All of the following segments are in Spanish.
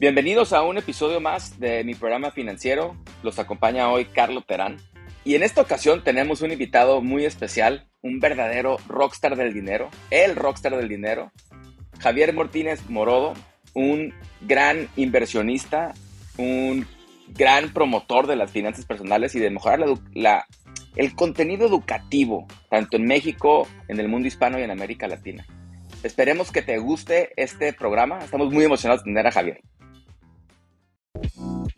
Bienvenidos a un episodio más de mi programa financiero. Los acompaña hoy Carlos Terán. Y en esta ocasión tenemos un invitado muy especial, un verdadero rockstar del dinero, el rockstar del dinero, Javier Martínez Morodo, un gran inversionista, un gran promotor de las finanzas personales y de mejorar la, el contenido educativo, tanto en México, en el mundo hispano y en América Latina. Esperemos que te guste este programa. Estamos muy emocionados de tener a Javier.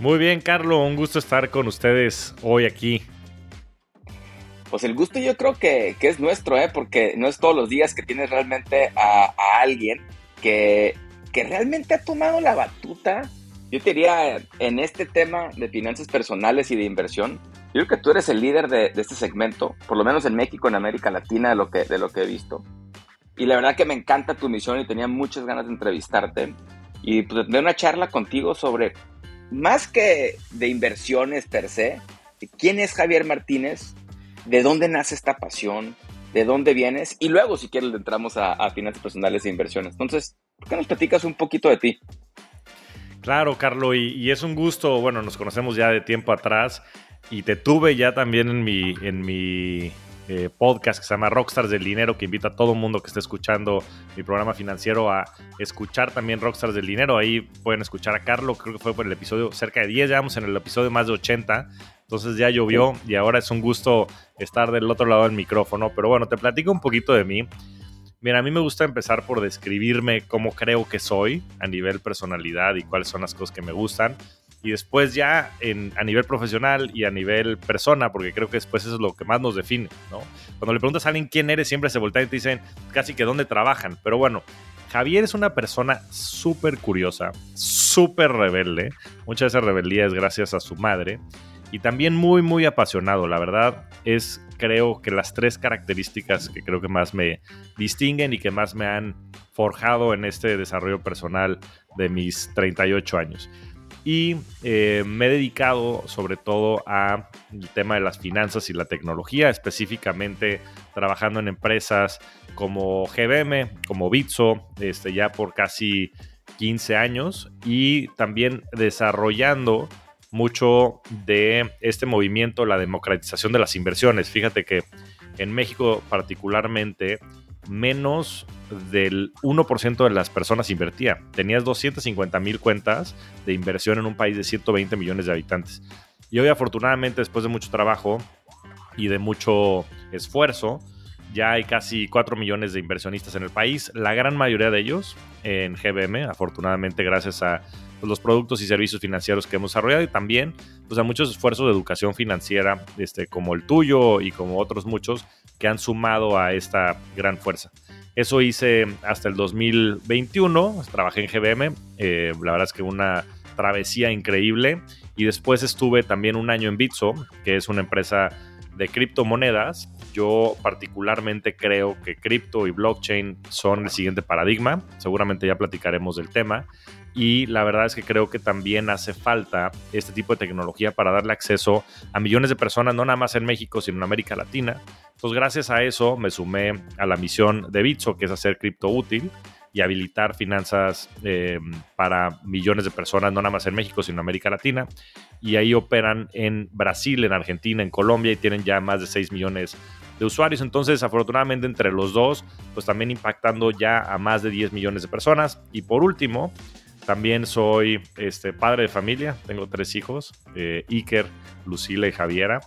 Muy bien, Carlos, un gusto estar con ustedes hoy aquí. Pues el gusto yo creo que, es nuestro, ¿eh? porque no es todos los días que tienes realmente a, alguien que, que, realmente ha tomado la batuta. Yo te diría, en este tema de finanzas personales y de inversión, yo creo que tú eres el líder de, este segmento, por lo menos en México, en América Latina, de lo, que, de lo que he visto. Y la verdad que me encanta tu misión y tenía muchas ganas de entrevistarte y pues, de una charla contigo sobre más que de inversiones per se, quién es Javier Martínez, de dónde nace esta pasión, de dónde vienes, y luego, si quieres, entramos a, finanzas personales e inversiones. Entonces, ¿por qué nos platicas un poquito de ti? Claro, Carlos, y, es un gusto, bueno, nos conocemos ya de tiempo atrás, y te tuve ya también en mi, en mi eh, podcast que se llama Rockstars del Dinero, que invita a todo mundo que esté escuchando mi programa financiero a escuchar también Rockstars del Dinero. Ahí pueden escuchar a Carlos, creo que fue por el episodio cerca de 10, ya vamos en el episodio más de 80. Entonces ya llovió y ahora es un gusto estar del otro lado del micrófono. Pero bueno, te platico un poquito de mí. Mira, a mí me gusta empezar por describirme cómo creo que soy a nivel personalidad y cuáles son las cosas que me gustan y después ya a nivel profesional y a nivel persona, porque creo que después eso es lo que más nos define. Cuando le preguntas a alguien quién eres, siempre se voltea y te dicen casi que dónde trabajan, pero bueno, Javier es una persona súper curiosa, súper rebelde, muchas de esa rebeldía es gracias a su madre, y también muy, muy apasionado, la verdad es creo que las tres características que creo que más me distinguen y que más me han forjado en este desarrollo personal de mis 38 años y eh, me he dedicado sobre todo al tema de las finanzas y la tecnología, específicamente trabajando en empresas como GBM, como Bitso, este, ya por casi 15 años y también desarrollando mucho de este movimiento, la democratización de las inversiones. Fíjate que en México particularmente menos del 1% de las personas invertía. Tenías 250 mil cuentas de inversión en un país de 120 millones de habitantes. Y hoy afortunadamente después de mucho trabajo y de mucho esfuerzo, ya hay casi 4 millones de inversionistas en el país, la gran mayoría de ellos en GBM, afortunadamente gracias a pues, los productos y servicios financieros que hemos desarrollado y también pues, a muchos esfuerzos de educación financiera este, como el tuyo y como otros muchos que han sumado a esta gran fuerza. Eso hice hasta el 2021, trabajé en GBM, eh, la verdad es que una travesía increíble y después estuve también un año en Bitso, que es una empresa de criptomonedas. Yo particularmente creo que cripto y blockchain son el siguiente paradigma, seguramente ya platicaremos del tema y la verdad es que creo que también hace falta este tipo de tecnología para darle acceso a millones de personas, no nada más en México, sino en América Latina. Entonces, gracias a eso me sumé a la misión de Bitso, que es hacer cripto útil y habilitar finanzas em, para millones de personas, no nada más en México, sino en América Latina. Y ahí operan en Brasil, en Argentina, en Colombia y tienen ya más de 6 millones de usuarios. Entonces, afortunadamente, entre los dos, pues también impactando ya a más de 10 millones de personas. Y por último, también soy este, padre de familia, tengo tres hijos, eh, Iker, Lucila y Javiera,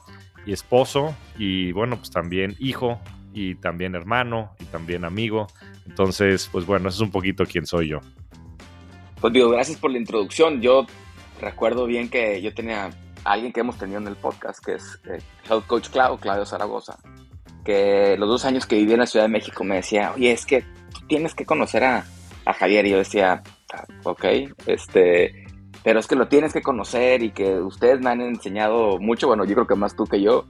y esposo, y bueno, pues también hijo, y también hermano, y también amigo. Entonces, pues bueno, eso es un poquito quién soy yo. Pues digo, gracias por la introducción. Yo recuerdo bien que yo tenía a alguien que hemos tenido en el podcast, que es eh, Health Coach Claudio, Claudio Zaragoza, que los dos años que viví en la Ciudad de México me decía, oye, es que tienes que conocer a, a Javier. Y yo decía, ok, este, pero es que lo tienes que conocer y que ustedes me han enseñado mucho, bueno, yo creo que más tú que yo.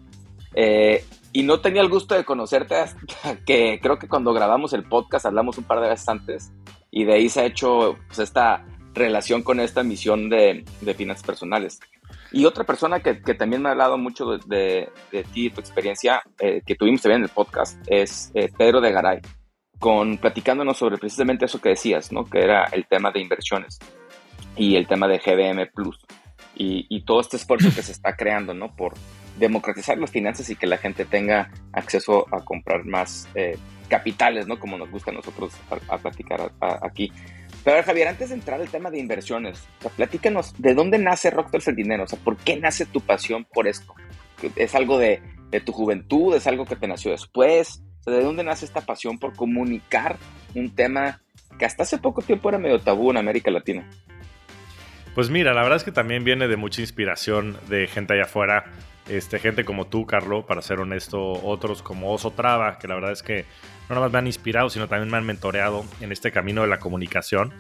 Eh, y no tenía el gusto de conocerte hasta que creo que cuando grabamos el podcast hablamos un par de veces antes y de ahí se ha hecho pues, esta relación con esta misión de, de finanzas personales. Y otra persona que, que, también me ha hablado mucho de, de, ti y tu experiencia, eh, que tuvimos también en el podcast, es eh, Pedro de Garay, con, platicándonos sobre precisamente eso que decías, ¿no? que era el tema de inversiones y el tema de GBM Plus y, y todo este esfuerzo que se está creando ¿no? por democratizar las finanzas y que la gente tenga acceso a comprar más eh, capitales, ¿no? como nos gusta a nosotros a, platicar aquí. Pero Javier, antes de entrar al tema de inversiones, o platícanos, ¿de dónde nace Rockstars el dinero? O sea, ¿por qué nace tu pasión por esto? ¿Es algo de, de tu juventud? ¿Es algo que te nació después? O sea, ¿De dónde nace esta pasión por comunicar un tema que hasta hace poco tiempo era medio tabú en América Latina? Pues mira, la verdad es que también viene de mucha inspiración de gente allá afuera. Este, gente como tú, Carlo, para ser honesto, otros como Oso Traba, que la verdad es que no nada más me han inspirado, sino también me han mentoreado en este camino de la comunicación.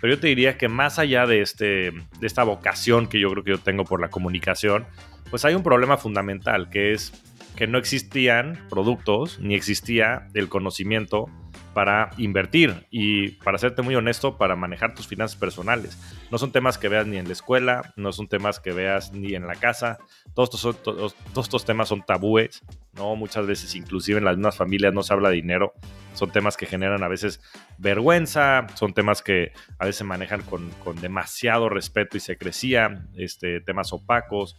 Pero yo te diría que más allá de, este, de esta vocación que yo creo que yo tengo por la comunicación, pues hay un problema fundamental, que es que no existían productos ni existía el conocimiento para invertir y para serte muy honesto, para manejar tus finanzas personales. No son temas que veas ni en la escuela, no son temas que veas ni en la casa. Todos estos, todos, estos temas son tabúes, ¿no? Muchas veces, inclusive en las mismas familias, no se habla de dinero. Son temas que generan a veces vergüenza, son temas que a veces se manejan con, con demasiado respeto y secrecía, este, temas opacos.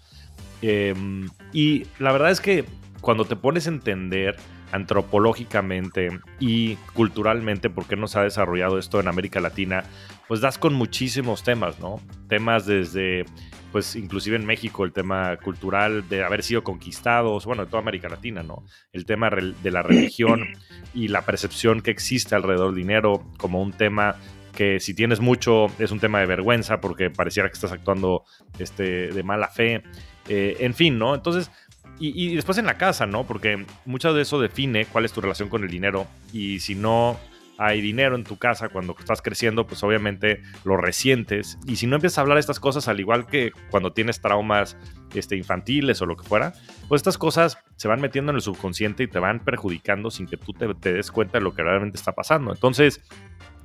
Em, y la verdad es que cuando te pones a entender antropológicamente y culturalmente por qué no ha desarrollado esto en América Latina, pues das con muchísimos temas, ¿no? Temas desde, pues inclusive en México, el tema cultural de haber sido conquistados, bueno, de toda América Latina, ¿no? El tema de la religión y la percepción que existe alrededor del dinero como un tema que si tienes mucho es un tema de vergüenza porque pareciera que estás actuando este, de mala fe, eh, en fin, ¿no? Entonces y, después en la casa, ¿no? Porque mucho de eso define cuál es tu relación con el dinero. Y si no hay dinero en tu casa cuando estás creciendo, pues obviamente lo resientes. Y si no empiezas a hablar estas cosas, al igual que cuando tienes traumas este, infantiles o lo que fuera, pues estas cosas se van metiendo en el subconsciente y te van perjudicando sin que tú te, des cuenta de lo que realmente está pasando. Entonces,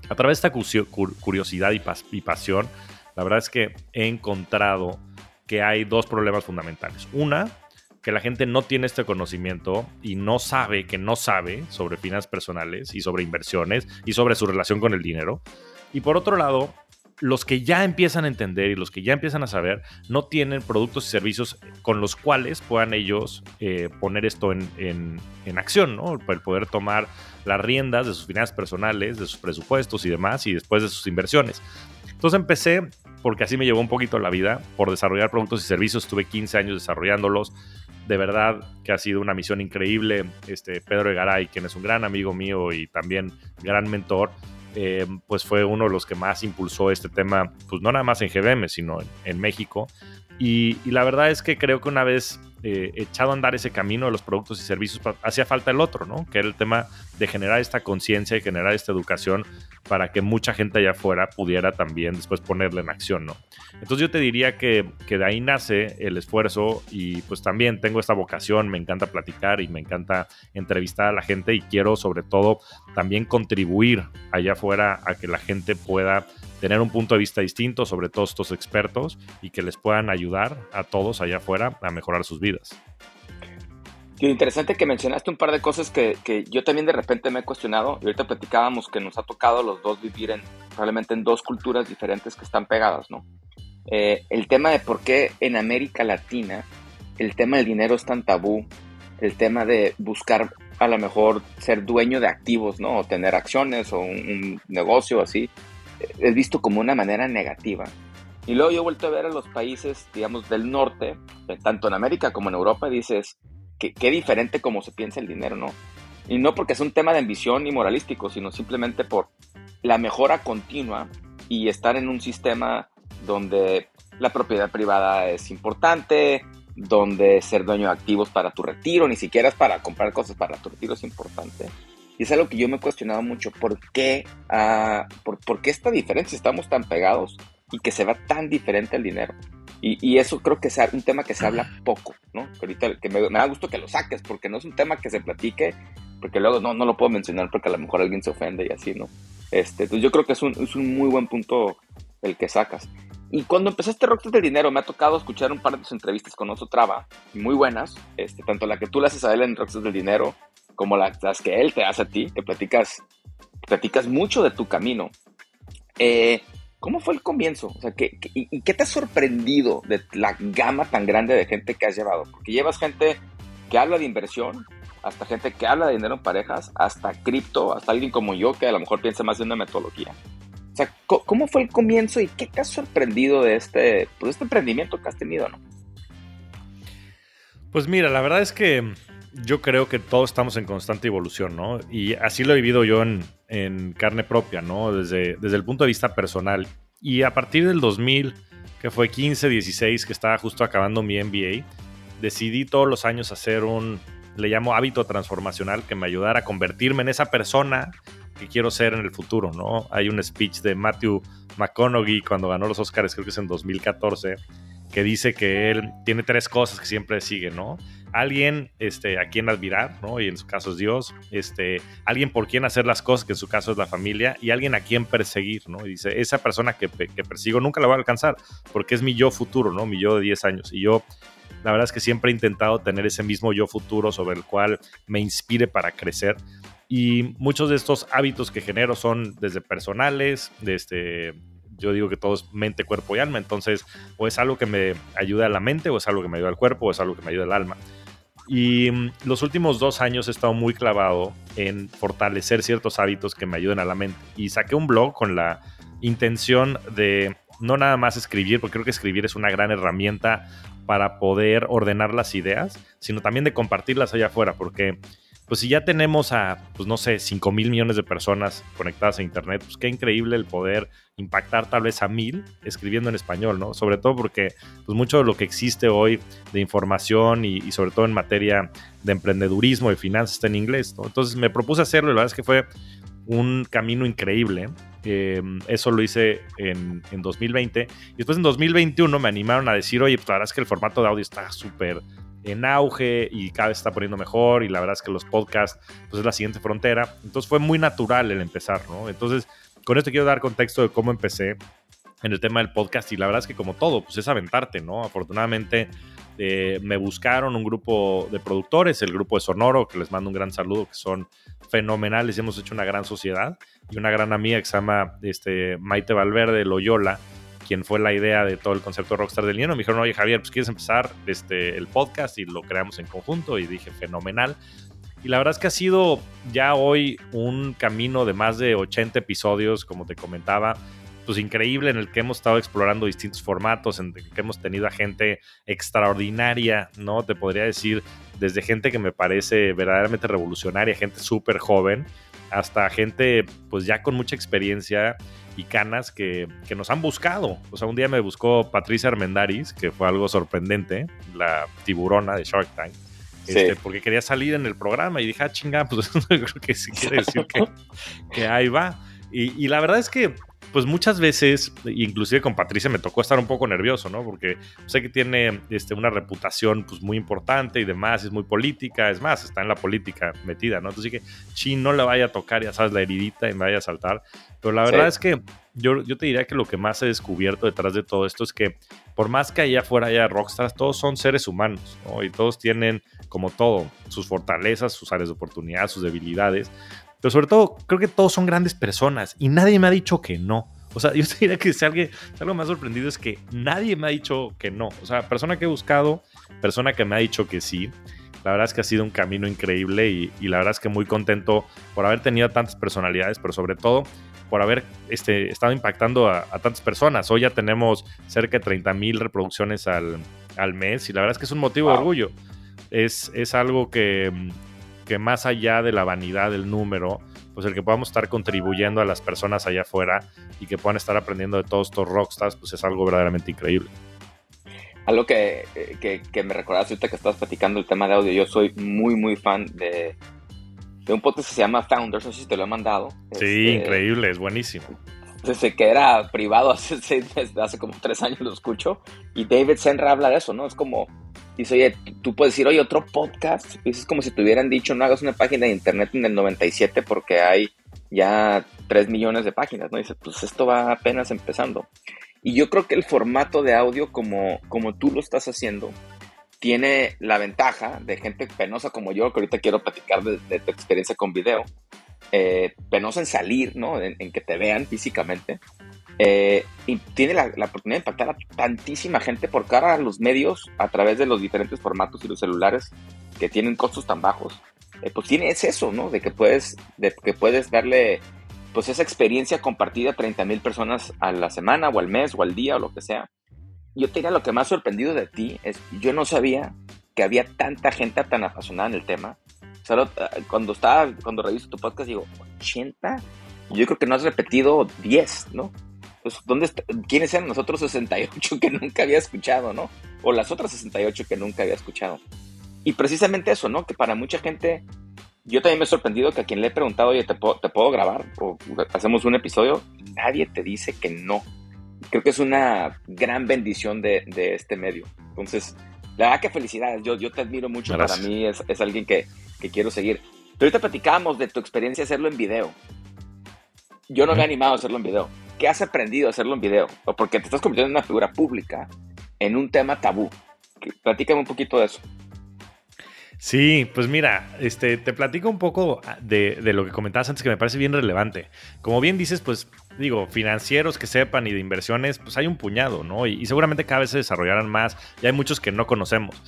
a través de esta curiosidad y, y pasión, la verdad es que he encontrado que hay dos problemas fundamentales. Una, que la gente no tiene este conocimiento y no sabe que no sabe sobre finanzas personales y sobre inversiones y sobre su relación con el dinero. Y por otro lado, los que ya empiezan a entender y los que ya empiezan a saber no tienen productos y servicios con los cuales puedan ellos eh, poner esto en, en, acción, ¿no? El poder tomar las riendas de sus finanzas personales, de sus presupuestos y demás, y después de sus inversiones. Entonces empecé, porque así me llevó un poquito la vida, por desarrollar productos y servicios. Estuve 15 años desarrollándolos de verdad que ha sido una misión increíble. Este, Pedro Egaray, quien es un gran amigo mío y también gran mentor, eh, pues fue uno de los que más impulsó este tema, pues no nada más en GBM, sino en, México. Y, la verdad es que creo que una vez eh, echado a andar ese camino de los productos y servicios, hacía falta el otro, ¿no? Que era el tema de generar esta conciencia y generar esta educación para que mucha gente allá afuera pudiera también después ponerle en acción, ¿no? Entonces yo te diría que, que de ahí nace el esfuerzo y pues también tengo esta vocación, me encanta platicar y me encanta entrevistar a la gente y quiero sobre todo también contribuir allá afuera a que la gente pueda tener un punto de vista distinto sobre todos estos expertos y que les puedan ayudar a todos allá afuera a mejorar sus vidas. Lo interesante que mencionaste un par de cosas que, que, yo también de repente me he cuestionado y ahorita platicábamos que nos ha tocado los dos vivir en probablemente en dos culturas diferentes que están pegadas, ¿no? Eh, el tema de por qué en América Latina el tema del dinero es tan tabú, el tema de buscar a lo mejor ser dueño de activos, ¿no? O tener acciones o un negocio así, es visto como una manera negativa. Y luego yo he vuelto a ver a los países, digamos, del norte, eh, tanto en América como en Europa, dices, que qué diferente como se piensa el dinero, ¿no? Y no porque es un tema de ambición ni moralístico, sino simplemente por la mejora continua y estar en un sistema donde la propiedad privada es importante, donde ser dueño de activos para tu retiro, ni siquiera es para comprar cosas para tu retiro es importante. Y es algo que yo me he cuestionado mucho, ¿por qué, uh, por, por, qué esta diferencia? Estamos tan pegados y que se va tan diferente el dinero. Y, eso creo que es un tema que se habla poco, ¿no? Que ahorita que me, da gusto que lo saques, porque no es un tema que se platique, porque luego no, no lo puedo mencionar porque a lo mejor alguien se ofende y así, ¿no? Este, entonces yo creo que es un, es un muy buen punto el que sacas. Y cuando empezaste Rockstar del Dinero, me ha tocado escuchar un par de tus entrevistas con Oso Traba, muy buenas, este, tanto la que tú le haces a él en Rockstar del Dinero, como las que él te hace a ti, que platicas, platicas mucho de tu camino. Eh, ¿Cómo fue el comienzo? O sea, ¿qué, y, qué te ha sorprendido de la gama tan grande de gente que has llevado? Porque llevas gente que habla de inversión, hasta gente que habla de dinero en parejas, hasta cripto, hasta alguien como yo que a lo mejor piensa más de una metodología. O sea, ¿cómo fue el comienzo y qué te ha sorprendido de este, pues, este emprendimiento que has tenido, no? Pues mira, la verdad es que yo creo que todos estamos en constante evolución, ¿no? Y así lo he vivido yo en, carne propia, ¿no? Desde, desde el punto de vista personal. Y a partir del 2000, que fue 15, 16, que estaba justo acabando mi MBA, decidí todos los años hacer un, le llamo hábito transformacional, que me ayudara a convertirme en esa persona que quiero ser en el futuro, ¿no? Hay un speech de Matthew McConaughey cuando ganó los Oscars, creo que es en 2014, que dice que él tiene tres cosas que siempre sigue, ¿no? alguien este, a quien admirar, ¿no? Y en su caso es Dios, este, alguien por quien hacer las cosas, que en su caso es la familia, y alguien a quien perseguir, ¿no? Y dice, esa persona que, que persigo nunca la va a alcanzar, porque es mi yo futuro, ¿no? Mi yo de 10 años. Y yo, la verdad es que siempre he intentado tener ese mismo yo futuro sobre el cual me inspire para crecer. Y muchos de estos hábitos que genero son desde personales, de este, yo digo que todo es mente, cuerpo y alma, entonces o es algo que me ayuda a la mente, o es algo que me ayuda al cuerpo, o es algo que me ayuda al alma. Y mm, los últimos dos años he estado muy clavado en fortalecer ciertos hábitos que me ayuden a la mente. Y saqué un blog con la intención de no nada más escribir, porque creo que escribir es una gran herramienta para poder ordenar las ideas, sino también de compartirlas allá afuera, porque pues si ya tenemos a, pues no sé, 5 mil millones de personas conectadas a Internet, pues qué increíble el poder impactar tal vez a mil escribiendo en español, ¿no? Sobre todo porque pues mucho de lo que existe hoy de información y, sobre todo en materia de emprendedurismo y finanzas está en inglés, ¿no? Entonces me propuse hacerlo y la verdad es que fue un camino increíble. Em, eso lo hice en, en, 2020. Y después en 2021 me animaron a decir, oye, pues la verdad es que el formato de audio está súper en auge y cada vez está poniendo mejor y la verdad es que los podcasts pues es la siguiente frontera. Entonces fue muy natural el empezar, ¿no? Entonces con esto quiero dar contexto de cómo empecé en el tema del podcast y la verdad es que como todo, pues es aventarte, ¿no? Afortunadamente eh, me buscaron un grupo de productores, el grupo de Sonoro, que les mando un gran saludo, que son fenomenales y hemos hecho una gran sociedad y una gran amiga que se llama este, Maite Valverde Loyola, quien fue la idea de todo el concepto Rockstar del Niño, me dijeron, oye Javier, pues quieres empezar este, el podcast y lo creamos en conjunto y dije, fenomenal. Y la verdad es que ha sido ya hoy un camino de más de 80 episodios, como te comentaba, pues increíble en el que hemos estado explorando distintos formatos, en el que hemos tenido a gente extraordinaria, ¿no? Te podría decir, desde gente que me parece verdaderamente revolucionaria, gente súper joven, hasta gente pues ya con mucha experiencia y canas que, nos han buscado. O sea, un día me buscó Patricia Armendaris, que fue algo sorprendente, la tiburona de Shark Tank. Este, porque quería salir en el programa y dije, ah, chinga, pues creo que sí quiere decir que, que ahí va. Y, y, la verdad es que pues muchas veces, inclusive con Patricia me tocó estar un poco nervioso, ¿no? Porque sé que tiene este, una reputación pues, muy importante y demás, es muy política, es más, está en la política metida, ¿no? Entonces dije, chi, no le vaya a tocar, ya sabes, la heridita y me vaya a saltar. Pero la verdad es que yo, yo te diría que lo que más he descubierto detrás de todo esto es que por más que allá afuera haya rockstars, todos son seres humanos, ¿no? Y todos tienen, como todo, sus fortalezas, sus áreas de oportunidad, sus debilidades. Pero sobre todo, creo que todos son grandes personas y nadie me ha dicho que no. O sea, yo te diría que si, alguien, algo más sorprendido es que nadie me ha dicho que no. O sea, persona que he buscado, persona que me ha dicho que sí. La verdad es que ha sido un camino increíble y, la verdad es que muy contento por haber tenido tantas personalidades, pero sobre todo por haber este, estado impactando a, tantas personas. Hoy ya tenemos cerca de 30 mil reproducciones al, mes y la verdad es que es un motivo de orgullo. Es, es algo que, que más allá de la vanidad del número, pues el que podamos estar contribuyendo a las personas allá afuera y que puedan estar aprendiendo de todos estos rockstars, pues es algo verdaderamente increíble. Algo que, que, me recordaste ahorita que estabas platicando el tema de audio, yo soy muy, muy fan de, de un podcast que se llama Founders, no sé si te lo he mandado. Sí, este, increíble, es buenísimo. Desde que era privado hace, hace como tres años lo escucho, y David Senra habla de eso, ¿no? Es como, dice, oye, tú puedes decir, oye, otro podcast, es como si te hubieran dicho, no hagas una página de internet en el 97 porque hay ya 3 millones de páginas, ¿no? dice, pues esto va apenas empezando. Y yo creo que el formato de audio como, como tú lo estás haciendo tiene la ventaja de gente penosa como yo, que ahorita quiero platicar de, tu experiencia con video, eh, penosa en salir, ¿no? En, que te vean físicamente. Eh, y tiene la, oportunidad de impactar a tantísima gente por cara a los medios a través de los diferentes formatos y los celulares que tienen costos tan bajos. Eh, pues tiene es eso, ¿no? De que puedes, de que puedes darle pues esa experiencia compartida a 30 mil personas a la semana o al mes o al día o lo que sea. Yo te diría lo que más sorprendido de ti es, yo no sabía que había tanta gente tan apasionada en el tema. Solo eh, cuando estaba, cuando reviso tu podcast digo, 80, yo creo que no has repetido 10, ¿no? Pues, ¿dónde ¿quiénes eran los otros 68 que nunca había escuchado, ¿no? O las otras 68 que nunca había escuchado. Y precisamente eso, ¿no? Que para mucha gente yo también me he sorprendido que a quien le he preguntado, oye, ¿te puedo, ¿te puedo grabar? O hacemos un episodio, nadie te dice que no. Creo que es una gran bendición de, de este medio. Entonces, la verdad que felicidades. Yo, yo te admiro mucho. Para mí es, es alguien que, que, quiero seguir. Pero ahorita platicábamos de tu experiencia hacerlo en video. Yo no me he animado a hacerlo en video. ¿Qué has aprendido a hacerlo en video? O porque te estás convirtiendo en una figura pública en un tema tabú. Platícame un poquito de eso. Sí, pues mira, este, te platico un poco de, lo que comentabas antes que me parece bien relevante. Como bien dices, pues digo, financieros que sepan y de inversiones, pues hay un puñado, ¿no? Y, seguramente cada vez se desarrollarán más y hay muchos que no conocemos.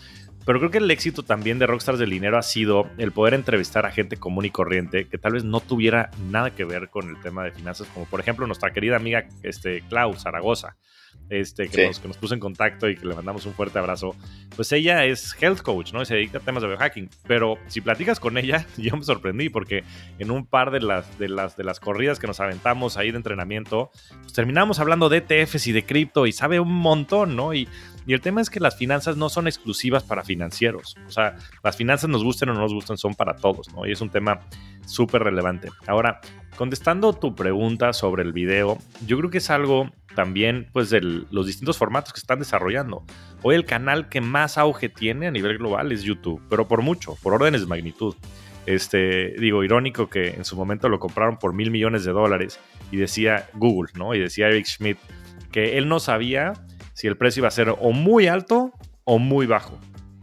Pero creo que el éxito también de Rockstars del Dinero ha sido el poder entrevistar a gente común y corriente que tal vez no tuviera nada que ver con el tema de finanzas, como por ejemplo nuestra querida amiga este, Clau Zaragoza este, que, nos, que, nos, puso en contacto y que le mandamos un fuerte abrazo, pues ella es health coach, ¿no? Y se dedica a temas de biohacking. Pero si platicas con ella, yo me sorprendí porque en un par de las, de las, de las corridas que nos aventamos ahí de entrenamiento, pues terminamos hablando de ETFs y de cripto y sabe un montón, ¿no? Y, y el tema es que las finanzas no son exclusivas para financieros. O sea, las finanzas nos gusten o no nos gustan, son para todos, ¿no? Y es un tema súper relevante. Ahora, contestando tu pregunta sobre el video, yo creo que es algo también pues de los distintos formatos que están desarrollando. Hoy el canal que más auge tiene a nivel global es YouTube, pero por mucho, por órdenes de magnitud. Este, digo, irónico que en su momento lo compraron por mil millones de dólares y decía Google, ¿no? Y decía Eric Schmidt que él no sabía si el precio iba a ser o muy alto o muy bajo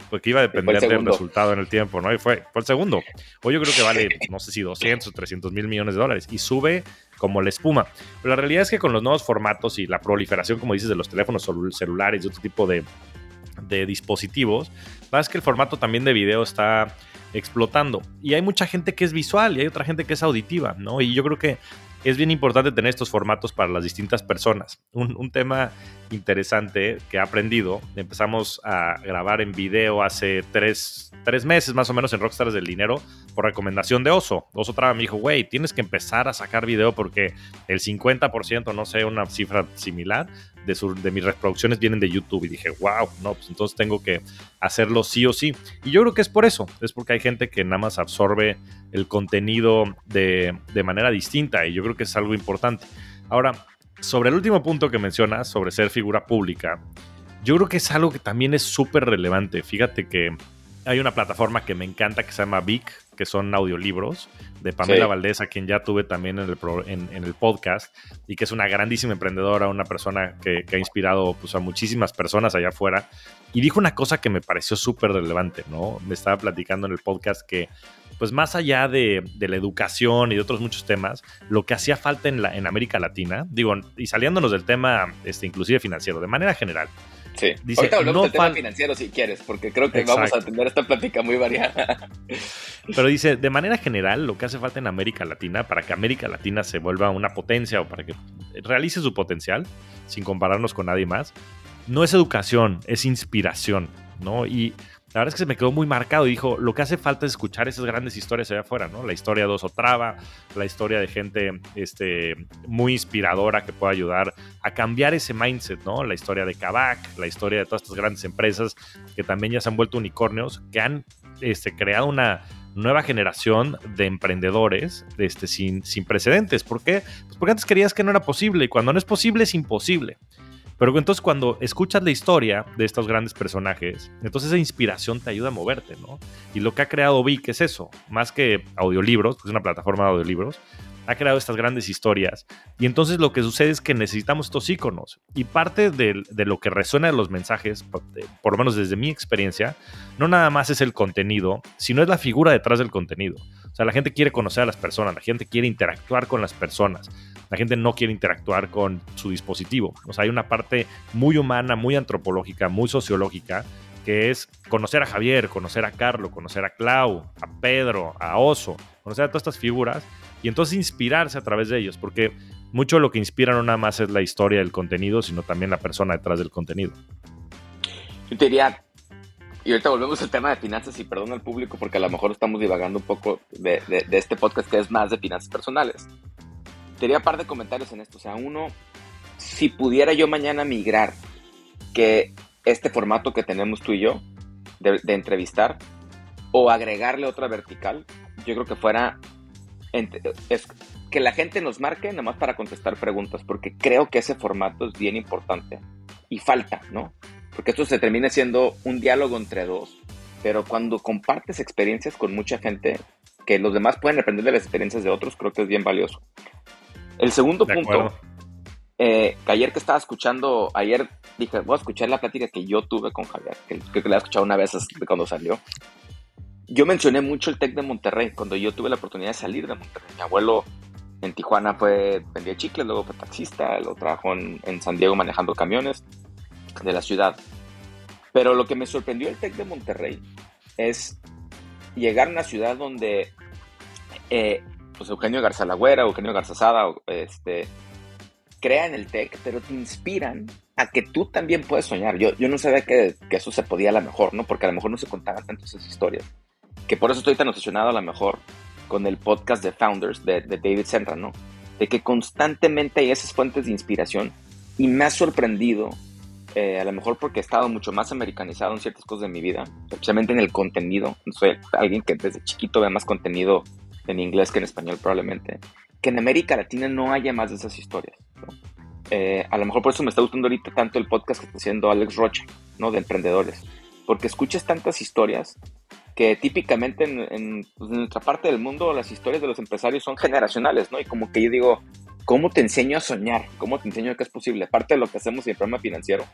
porque iba a depender del resultado en el tiempo, ¿no? Y fue, fue el segundo. Hoy yo creo que vale, no sé si 200 o 300 mil millones de dólares y sube como la espuma. Pero la realidad es que con los nuevos formatos y la proliferación, como dices, de los teléfonos celulares y otro tipo de, de dispositivos, es que el formato también de video está explotando. Y hay mucha gente que es visual y hay otra gente que es auditiva, ¿no? Y yo creo que es bien importante tener estos formatos para las distintas personas. Un, tema interesante que he aprendido, empezamos a grabar en video hace tres, meses más o menos en Rockstars del Dinero por recomendación de Oso. Oso Traba me dijo, güey, tienes que empezar a sacar video porque el 50%, no sé, una cifra similar, de, de mis reproducciones vienen de YouTube. Y dije, wow, no, pues entonces tengo que hacerlo sí o sí. Y yo creo que es por eso, es porque hay gente que nada más absorbe el contenido de, de manera distinta y yo creo que es algo importante. Ahora, sobre el último punto que mencionas, sobre ser figura pública, yo creo que es algo que también es súper relevante. Fíjate que hay una plataforma que me encanta que se llama Vic, que son audiolibros, de Pamela Valdés, a quien ya tuve también en el, en, el, podcast, y que es una grandísima emprendedora, una persona que, ha inspirado pues, a muchísimas personas allá afuera. Y dijo una cosa que me pareció súper relevante, ¿no? Me estaba platicando en el podcast que, pues más allá de, la educación y de otros muchos temas, lo que hacía falta en, la, en América Latina, digo, y saliéndonos del tema este, inclusive financiero, de manera general, Sí. Dice, Ahorita hablamos no tema financiero si quieres, porque creo que vamos a tener esta plática muy variada. Pero dice, de manera general, lo que hace falta en América Latina, para que América Latina se vuelva una potencia o para que realice su potencial, sin compararnos con nadie más, no es educación, es inspiración, ¿no? Y la verdad es que se me quedó muy marcado dijo, lo que hace falta es escuchar esas grandes historias allá afuera, ¿no? La historia de Oso Traba, la historia de gente este, muy inspiradora que pueda ayudar a cambiar ese mindset, ¿no? La historia de Kavak, la historia de todas estas grandes empresas que también ya se han vuelto unicornios, que han este, creado una nueva generación de emprendedores este, sin, sin precedentes. ¿Por qué? Pues porque antes creías que no era posible y cuando no es posible es imposible. Pero entonces cuando escuchas la historia de estos grandes personajes, entonces esa inspiración te ayuda a moverte, ¿no? Y lo que ha creado Vic es eso, más que audiolibros, es una plataforma de audiolibros, ha creado estas grandes historias. Y entonces lo que sucede es que necesitamos estos iconos. Y parte de, lo que resuena de los mensajes, por, lo menos desde mi experiencia, no nada más es el contenido, sino es la figura detrás del contenido. O sea, la gente quiere conocer a las personas, la gente quiere interactuar con las personas, la gente no quiere interactuar con su dispositivo. O sea, hay una parte muy humana, muy antropológica, muy sociológica que es conocer a Javier, conocer a Carlo, conocer a Clau, a Pedro, a Oso, conocer a todas estas figuras y entonces inspirarse a través de ellos, porque mucho de lo que inspira no nada más es la historia del contenido, sino también la persona detrás del contenido. Yo te diría, y ahorita volvemos al tema de finanzas y perdón al público porque a lo mejor estamos divagando un poco de, este podcast que es más de finanzas personales. Te diría un par de comentarios en esto. O sea, uno, si pudiera yo mañana migrar que este formato que tenemos tú y yo de, entrevistar o agregarle otra vertical, yo creo que fuera que la gente nos marque nomás para contestar preguntas, porque creo que ese formato es bien importante y falta, ¿no? Porque esto se termina siendo un diálogo entre dos, pero cuando compartes experiencias con mucha gente, que los demás pueden aprender de las experiencias de otros, creo que es bien valioso. El segundo punto, eh, que ayer que estaba escuchando, ayer dije, voy a escuchar la plática que yo tuve con Javier, que creo que la he escuchado una vez cuando salió, yo mencioné mucho el TEC de Monterrey cuando yo tuve la oportunidad de salir de Monterrey. Mi abuelo en Tijuana fue, vendía chicles, luego fue taxista, lo trabajó en, San Diego manejando camiones de la ciudad. Pero lo que me sorprendió el TEC de Monterrey es llegar a una ciudad donde eh, pues Eugenio Garzalagüera, Eugenio Garzazada, este, crean el TEC, pero te inspiran a que tú también puedes soñar. Yo, yo no sabía que, que, eso se podía a lo mejor, ¿no? Porque a lo mejor no se contaban tanto esas historias que por eso estoy tan obsesionado a lo mejor con el podcast de Founders de, David Senra, ¿no? De que constantemente hay esas fuentes de inspiración y me ha sorprendido, eh, a lo mejor porque he estado mucho más americanizado en ciertas cosas de mi vida, especialmente en el contenido. Soy alguien que desde chiquito ve más contenido en inglés que en español probablemente. Que en América Latina no haya más de esas historias. Eh, a lo mejor por eso me está gustando ahorita tanto el podcast que está haciendo Alex Rocha, ¿no? De emprendedores. Porque escuchas tantas historias que típicamente pues, en, nuestra parte del mundo las historias de los empresarios son generacionales, ¿no? Y como que yo digo, ¿cómo te enseño a soñar? ¿Cómo te enseño que es posible? Parte de lo que hacemos en el programa financiero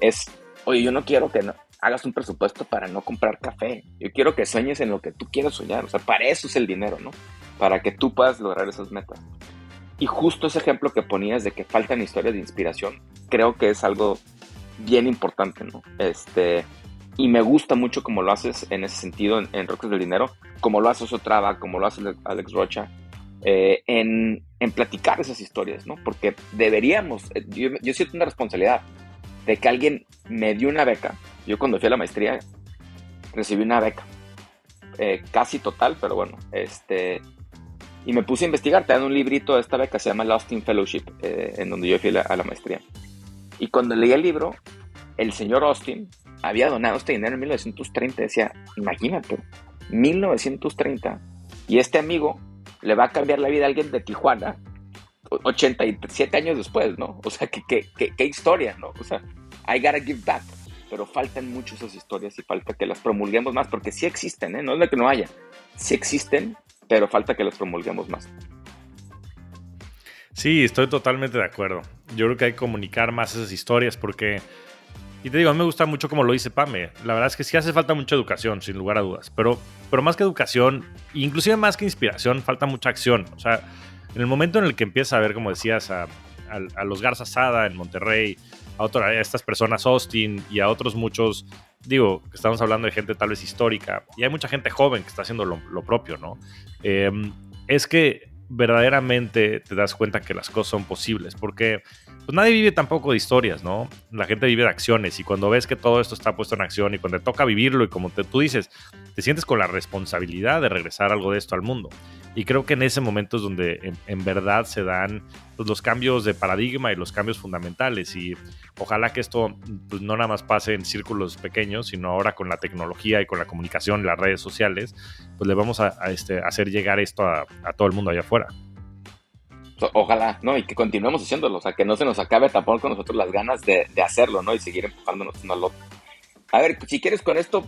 es, oye, yo no quiero que hagas un presupuesto para no comprar café. Yo quiero que sueñes en lo que tú quieres soñar. O sea, para eso es el dinero, ¿no? Para que tú puedas lograr esas metas. Y justo ese ejemplo que ponías de que faltan historias de inspiración, creo que es algo bien importante, ¿no? Este, y me gusta mucho como lo haces en ese sentido en, en del Dinero, como lo hace Osotrava, como lo hace Alex Rocha, eh, en, en, platicar esas historias, ¿no? Porque deberíamos, eh, yo, yo, siento una responsabilidad de que alguien me dio una beca. Yo cuando fui a la maestría recibí una beca, eh, casi total, pero bueno, este, y me puse a investigar, te dan un librito de esta beca, se llama Lost in Fellowship, en donde yo fui a la maestría. Y cuando leí el libro, el señor Austin había donado este dinero en 1930. Decía, imagínate, 1930. Y este amigo le va a cambiar la vida a alguien de Tijuana 87 años después, ¿no? O sea, qué, qué, historia, ¿no? O sea, I gotta give back. Pero faltan mucho esas historias y falta que las promulguemos más, porque sí existen, ¿eh? No es de que no haya. Sí existen, pero falta que las promulguemos más. Sí, estoy totalmente de acuerdo. Yo creo que hay que comunicar más esas historias porque y te digo, a mí me gusta mucho como lo dice Pame. La verdad es que sí hace falta mucha educación, sin lugar a dudas. Pero, pero más que educación, inclusive más que inspiración, falta mucha acción. O sea, en el momento en el que empiezas a ver, como decías, a, los Garza Sada en Monterrey, a, a estas personas Austin y a otros muchos, digo, estamos hablando de gente tal vez histórica, y hay mucha gente joven que está haciendo lo, propio, ¿no? Em, es que verdaderamente te das cuenta que las cosas son posibles, porque pues nadie vive tampoco de historias, ¿no? La gente vive de acciones y cuando ves que todo esto está puesto en acción y cuando te toca vivirlo y como tú dices, te sientes con la responsabilidad de regresar algo de esto al mundo. Y creo que en ese momento es donde en, verdad se dan pues, los cambios de paradigma y los cambios fundamentales. Y ojalá que esto pues, no nada más pase en círculos pequeños, sino ahora con la tecnología y con la comunicación, las redes sociales, pues le vamos a, este, hacer llegar esto a, todo el mundo allá afuera. Ojalá, ¿no? Y que continuemos haciéndolo, o sea, que no se nos acabe tampoco con nosotros las ganas de, de hacerlo, ¿no? Y seguir empujándonos uno al otro. A ver, si quieres con esto,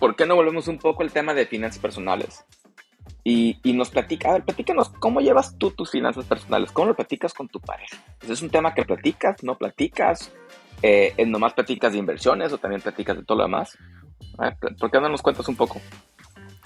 ¿por qué no volvemos un poco al tema de finanzas personales? Y, nos platica, a ver, platícanos, ¿cómo llevas tú tus finanzas personales? ¿Cómo lo platicas con tu pareja? ¿Es un tema que platicas, no platicas? Eh, ¿Nomás platicas de inversiones o también platicas de todo lo demás? ¿Por qué no nos cuentas un poco?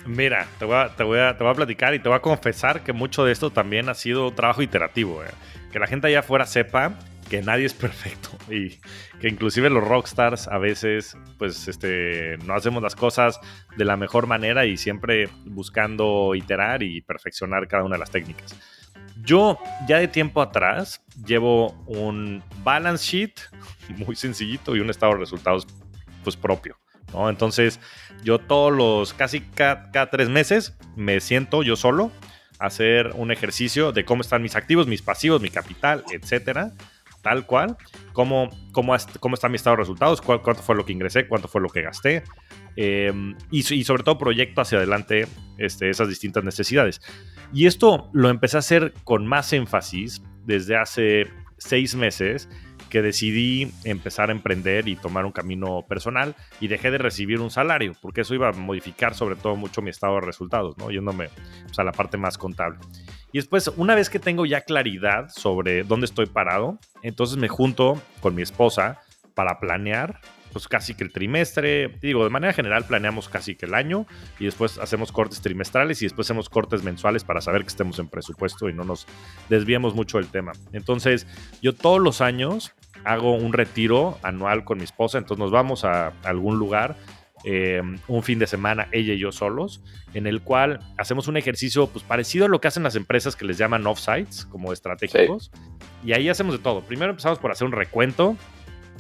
Mira, te voy, a, te, voy a, te voy a platicar y te voy a confesar que mucho de esto también ha sido trabajo iterativo. Eh. Que la gente allá afuera sepa que nadie es perfecto y que inclusive los rockstars a veces pues este no hacemos las cosas de la mejor manera y siempre buscando iterar y perfeccionar cada una de las técnicas. Yo ya de tiempo atrás llevo un balance sheet muy sencillito y un estado de resultados pues propio. ¿no? Entonces yo todos los casi cada, cada tres meses me siento yo solo a hacer un ejercicio de cómo están mis activos, mis pasivos, mi capital, etcétera tal cual, cómo, cómo, cómo está mi estado de resultados, cuánto fue lo que ingresé, cuánto fue lo que gasté, em, y, sobre todo proyecto hacia adelante este, esas distintas necesidades. Y esto lo empecé a hacer con más énfasis desde hace seis meses que decidí empezar a emprender y tomar un camino personal y dejé de recibir un salario, porque eso iba a modificar sobre todo mucho mi estado de resultados, ¿no? Yéndome pues, a la parte más contable. Y después, una vez que tengo ya claridad sobre dónde estoy parado, entonces me junto con mi esposa para planear pues casi que el trimestre, digo, de manera general planeamos casi que el año y después hacemos cortes trimestrales y después hacemos cortes mensuales para saber que estemos en presupuesto y no nos desviemos mucho del tema. Entonces, yo todos los años hago un retiro anual con mi esposa, entonces nos vamos a algún lugar eh, un fin de semana, ella y yo solos, en el cual hacemos un ejercicio pues, parecido a lo que hacen las empresas que les llaman offsites, como estratégicos. Y ahí hacemos de todo. Primero empezamos por hacer un recuento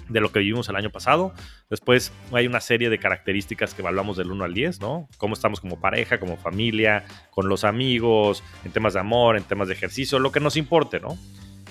de lo que vivimos el año pasado. Después hay una serie de características que evaluamos del 1 al 10, ¿no? Cómo estamos como pareja, como familia, con los amigos, en temas de amor, en temas de ejercicio, lo que nos importe, ¿no?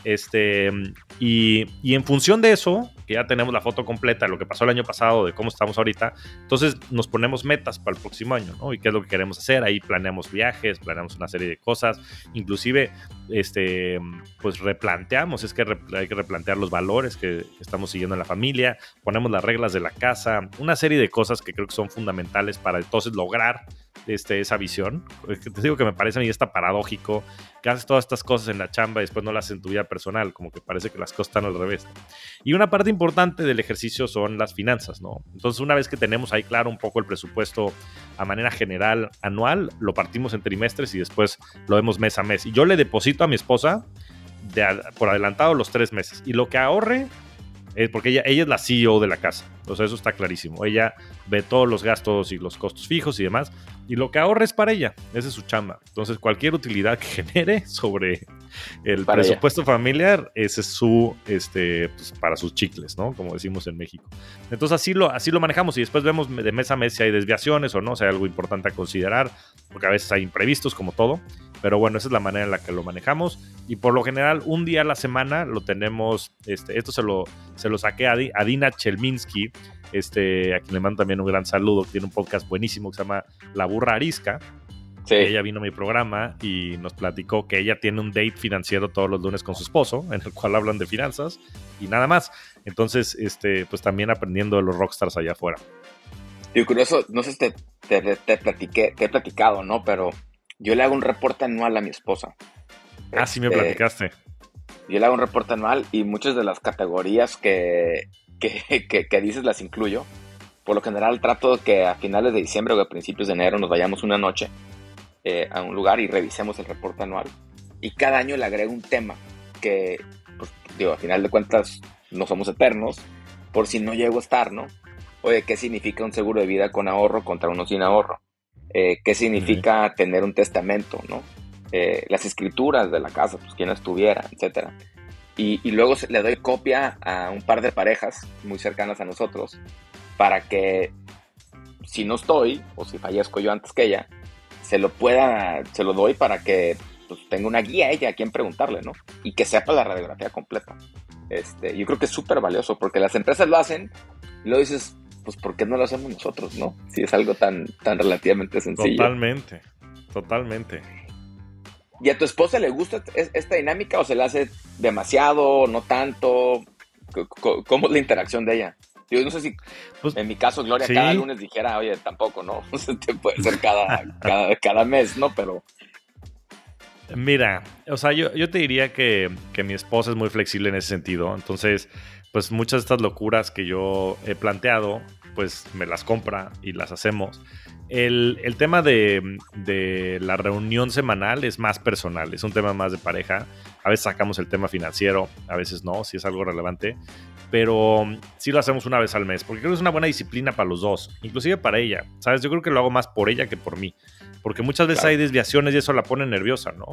Este, y, en función de eso, que ya tenemos la foto completa de lo que pasó el año pasado, de cómo estamos ahorita, entonces nos ponemos metas para el próximo año, ¿no? Y qué es lo que queremos hacer. Ahí planeamos viajes, planeamos una serie de cosas, inclusive, este, pues replanteamos, es que hay que replantear los valores que, estamos siguiendo en la familia, ponemos las reglas de la casa, una serie de cosas que creo que son fundamentales para entonces lograr este, esa visión. Te digo que me parece a mí está paradójico que haces todas estas cosas en la chamba y después no las haces en tu vida personal, como que parece que las cosas están al revés. Y una parte importante del ejercicio son las finanzas, ¿no? Entonces, una vez que tenemos ahí claro un poco el presupuesto a manera general anual, lo partimos en trimestres y después lo vemos mes a mes. Y yo le deposito a mi esposa por adelantado los tres meses. Y lo que ahorre porque ella, ella es la CEO de la casa. O sea, eso está clarísimo. Ella ve todos los gastos y los costos fijos y demás. Y lo que ahorra es para ella. Esa es su chamba. Entonces, cualquier utilidad que genere sobre el presupuesto familiar, ese es su, este, pues, para sus chicles, ¿no? Como decimos en México. Entonces, así lo, así lo manejamos y después vemos de mes a mes si hay desviaciones o no, si hay algo importante a considerar, porque a veces hay imprevistos, como todo. Pero bueno, esa es la manera en la que lo manejamos. Y por lo general, un día a la semana lo tenemos. Este, esto se lo, se lo saqué a, Dina Chelminsky, este, a quien le mando también un gran saludo. Tiene un podcast buenísimo que se llama La Burra Arisca. Ella vino a mi programa y nos platicó que ella tiene un date financiero todos los lunes con su esposo, en el cual hablan de finanzas y nada más. Entonces, este, pues también aprendiendo de los rockstars allá afuera. Y curioso, no sé si te, te, te, platiqué, te he platicado, ¿no? Pero yo le hago un reporte anual a mi esposa. Ah, sí me este, platicaste. Yo le hago un reporte anual y muchas de las categorías que, que, dices las incluyo. Por lo general trato de que a finales de diciembre o a principios de enero nos vayamos una noche eh, a un lugar y revisemos el reporte anual. Y cada año le agrego un tema que, pues, digo, a final de cuentas no somos eternos, por si no llego a estar, ¿no? Oye, ¿qué significa un seguro de vida con ahorro contra uno sin ahorro? Eh, qué significa tener un testamento, ¿no? Eh, las escrituras de la casa, pues quién estuviera, etc. Y, y, luego le doy copia a un par de parejas muy cercanas a nosotros para que si no estoy, o si fallezco yo antes que ella, se lo pueda, se lo doy para que pues, tenga una guía a ella a quien preguntarle, ¿no? Y que sepa la radiografía completa. Este, yo creo que es súper valioso porque las empresas lo hacen luego dices, pues ¿por qué no lo hacemos nosotros, no? Si es algo tan, tan relativamente sencillo. Totalmente, totalmente. ¿Y a tu esposa le gusta esta dinámica o se le hace demasiado, no tanto? ¿Cómo es la interacción de ella? Yo no sé si pues, en mi caso Gloria cada lunes dijera, oye, tampoco, ¿no? Te puede ser cada, cada, mes, ¿no? Pero... Mira, o sea, yo, yo te diría que, que, mi esposa es muy flexible en ese sentido. Entonces, pues muchas de estas locuras que yo he planteado, pues me las compra y las hacemos. El, el tema de, de, la reunión semanal es más personal, es un tema más de pareja. A veces sacamos el tema financiero, a veces no, si es algo relevante pero sí lo hacemos una vez al mes, porque creo que es una buena disciplina para los dos, inclusive para ella, ¿sabes? Yo creo que lo hago más por ella que por mí, porque muchas veces hay desviaciones y eso la pone nerviosa, ¿no?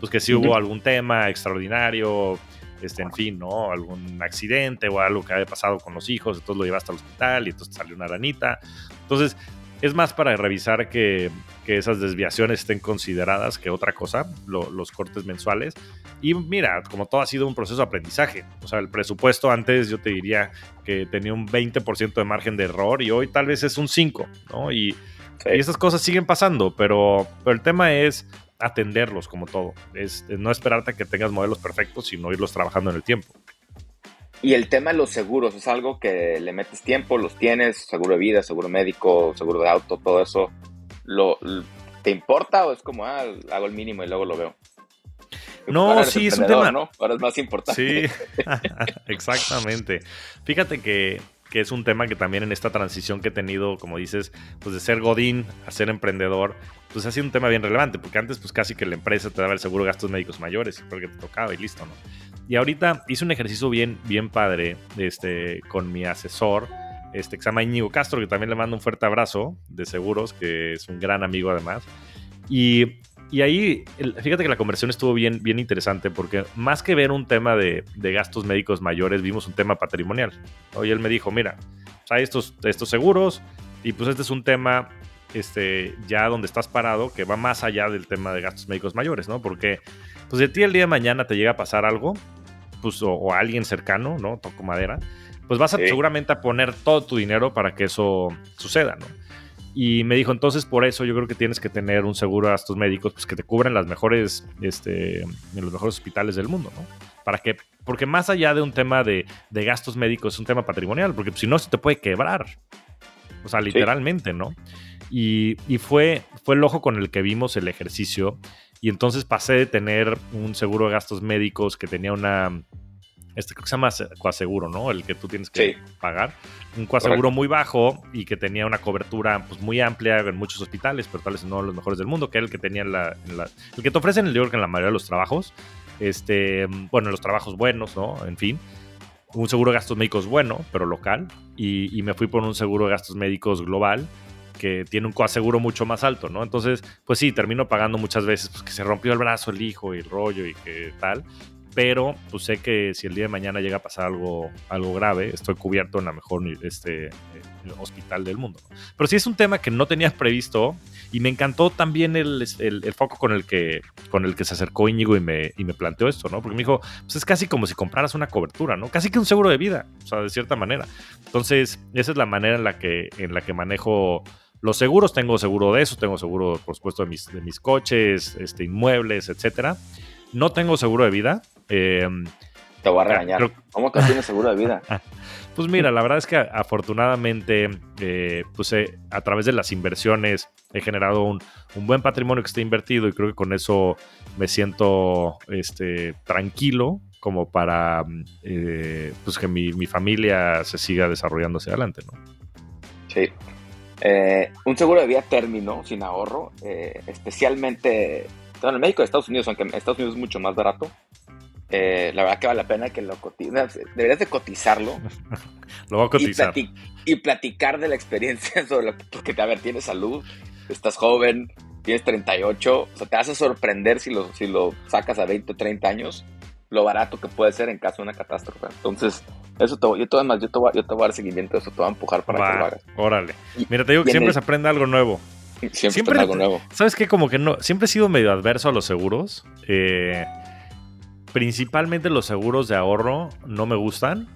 Pues que si hubo algún tema extraordinario, este, en fin, ¿no? Algún accidente o algo que haya pasado con los hijos, entonces lo llevaste al hospital y entonces salió una ranita. Entonces, es más para revisar que, esas desviaciones estén consideradas que otra cosa, los cortes mensuales. Y mira, como todo ha sido un proceso de aprendizaje. O sea, el presupuesto antes yo te diría que tenía un 20% de margen de error y hoy tal vez es un 5%, ¿no? Y, y esas cosas siguen pasando, pero, pero el tema es atenderlos como todo. Es no esperarte a que tengas modelos perfectos, sino irlos trabajando en el tiempo. Y el tema de los seguros es algo que le metes tiempo, los tienes, seguro de vida, seguro médico, seguro de auto, todo eso. Lo, ¿Te importa o es como, ah, hago el mínimo y luego lo veo? No, sí, es un tema. ¿no? Ahora es más importante. Sí, exactamente. Fíjate que, que, es un tema que también en esta transición que he tenido, como dices, pues de ser Godín a ser emprendedor, pues ha sido un tema bien relevante, porque antes pues casi que la empresa te daba el seguro de gastos médicos mayores, porque te tocaba y listo, ¿no? Y ahorita hice un ejercicio bien, bien padre este, con mi asesor, este, que se llama Íñigo Castro, que también le mando un fuerte abrazo de seguros, que es un gran amigo además. Y, y ahí, fíjate que la conversión estuvo bien, bien interesante, porque más que ver un tema de, de gastos médicos mayores, vimos un tema patrimonial. Hoy él me dijo, mira, hay estos, estos seguros, y pues este es un tema este, ya donde estás parado, que va más allá del tema de gastos médicos mayores, ¿no? Porque, pues de ti el día de mañana te llega a pasar algo, pues, o, alguien cercano, ¿no? Toco madera, pues vas a seguramente a poner todo tu dinero para que eso suceda, ¿no? Y me dijo, entonces por eso yo creo que tienes que tener un seguro de gastos médicos pues, que te cubren las mejores, este, en los mejores hospitales del mundo, ¿no? Para que, porque más allá de un tema de, de gastos médicos, es un tema patrimonial, porque si no, se te puede quebrar. O sea, literalmente, ¿no? Y, fue, fue el ojo con el que vimos el ejercicio. Y entonces pasé de tener un seguro de gastos médicos que tenía una. Este creo que se llama coaseguro, ¿no? El que tú tienes que pagar. Un coaseguro muy bajo y que tenía una cobertura pues, muy amplia en muchos hospitales, pero tal vez no los mejores del mundo, que era el que tenía la, el que te ofrecen el New York en la mayoría de los trabajos. Este, bueno, en los trabajos buenos, ¿no? En fin un seguro de gastos médicos bueno, pero local, y, y, me fui por un seguro de gastos médicos global, que tiene un coaseguro mucho más alto, ¿no? Entonces, pues sí, termino pagando muchas veces pues, que se rompió el brazo el hijo y el rollo y que tal. Pero pues sé que si el día de mañana llega a pasar algo, algo grave, estoy cubierto en la mejor este, eh, hospital del mundo. Pero sí es un tema que no tenías previsto y me encantó también el, el, foco con el, que, con el que se acercó Íñigo y me, y me planteó esto, ¿no? Porque me dijo, pues es casi como si compraras una cobertura, ¿no? Casi que un seguro de vida, o sea, de cierta manera. Entonces, esa es la manera en la que, en la que manejo los seguros, tengo seguro de eso, tengo seguro, por supuesto, de mis, de mis coches, este, inmuebles, etcétera. No tengo seguro de vida. Em, Te voy a regañar. ¿Cómo que tienes seguro de vida? pues mira, la verdad es que afortunadamente, eh, pues eh, a través de las inversiones he generado un, buen patrimonio que está invertido y creo que con eso me siento este, tranquilo como para eh, pues que mi, mi, familia se siga desarrollando hacia adelante, ¿no? Sí, eh, un seguro de vida término, sin ahorro, eh, especialmente en el México de Estados Unidos, aunque en Estados Unidos es mucho más barato. Eh, la verdad que vale la pena que lo cotices. Deberías de cotizarlo. lo voy a cotizar. Y, platicar de la experiencia sobre lo que, porque, a ver, tienes salud, estás joven, tienes 38, o sea, te vas a sorprender si lo, si lo sacas a 20 o 30 años, lo barato que puede ser en caso de una catástrofe. Entonces, Eso te, yo, te, además, yo, te voy, yo te voy a dar seguimiento, eso te va a empujar para que lo hagas. Órale. Mira, te digo que siempre se aprende algo nuevo. Siempre, siempre algo nuevo. ¿Sabes qué? Como que no. Siempre he sido medio adverso a los seguros. Eh, principalmente los seguros de ahorro no me gustan.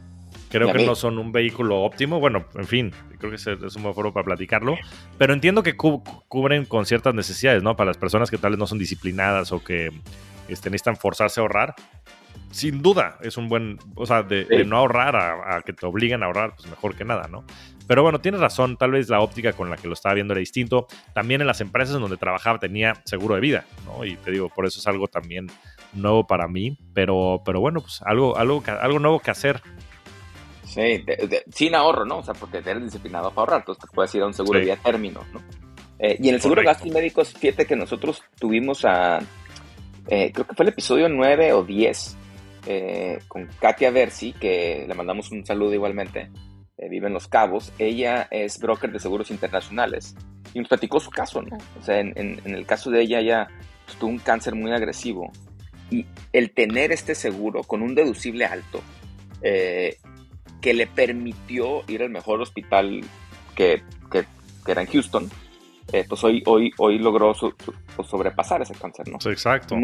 Creo que no son un vehículo óptimo. Bueno, en fin, creo que es un buen foro para platicarlo. Pero entiendo que cubren con ciertas necesidades, ¿no? Para las personas que tal vez no son disciplinadas o que este, necesitan forzarse a ahorrar. Sin duda, es un buen. O sea, de, no ahorrar a, que te obliguen a ahorrar, pues mejor que nada, ¿no? Pero bueno, tienes razón. Tal vez la óptica con la que lo estaba viendo era distinto. También en las empresas en donde trabajaba tenía seguro de vida, ¿no? Y te digo, por eso es algo también nuevo para mí. Pero, pero bueno, pues algo, algo, algo nuevo que hacer Sí, sin ahorro, ¿no? O sea, porque eres disciplinado para ahorrar, entonces te puedes ir a un seguro de vida término, ¿no? Eh, y en el seguro de gastos médicos, fíjate que nosotros tuvimos a, eh, creo que fue el episodio 9 o 10, eh, con Katia Versi, que le mandamos un saludo igualmente, vive en Los Cabos. Ella es broker de seguros internacionales y nos platicó su caso, ¿no? O sea, en, en, el caso de ella, ella pues, tuvo un cáncer muy agresivo y el tener este seguro con un deducible alto, eh, que le permitió ir al mejor hospital que, que, era en Houston, eh, pues hoy, hoy, hoy logró pues sobrepasar ese cáncer, ¿no? exacto.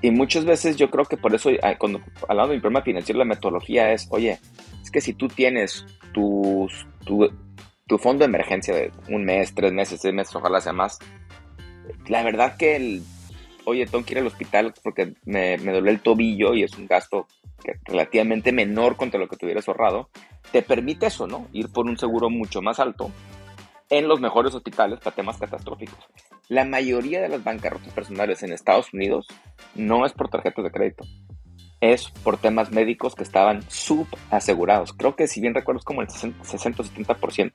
y muchas veces yo creo que por eso, ah, cuando hablando de mi problema financiero, la metodología es, oye, es que si tú tienes tus, tu, tu fondo de emergencia de un mes, tres meses, seis meses, ojalá sea más, la verdad que el, oye, tengo que ir al hospital porque me, me doblé el tobillo y es un gasto relativamente menor contra lo que tuvieras ahorrado, te permite eso, ¿no? Ir por un seguro mucho más alto en los mejores hospitales para temas catastróficos. La mayoría de las bancarrotas personales en Estados Unidos no es por tarjetas de crédito, es por temas médicos que estaban subasegurados. Creo que si bien recuerdo es como el 60-70%.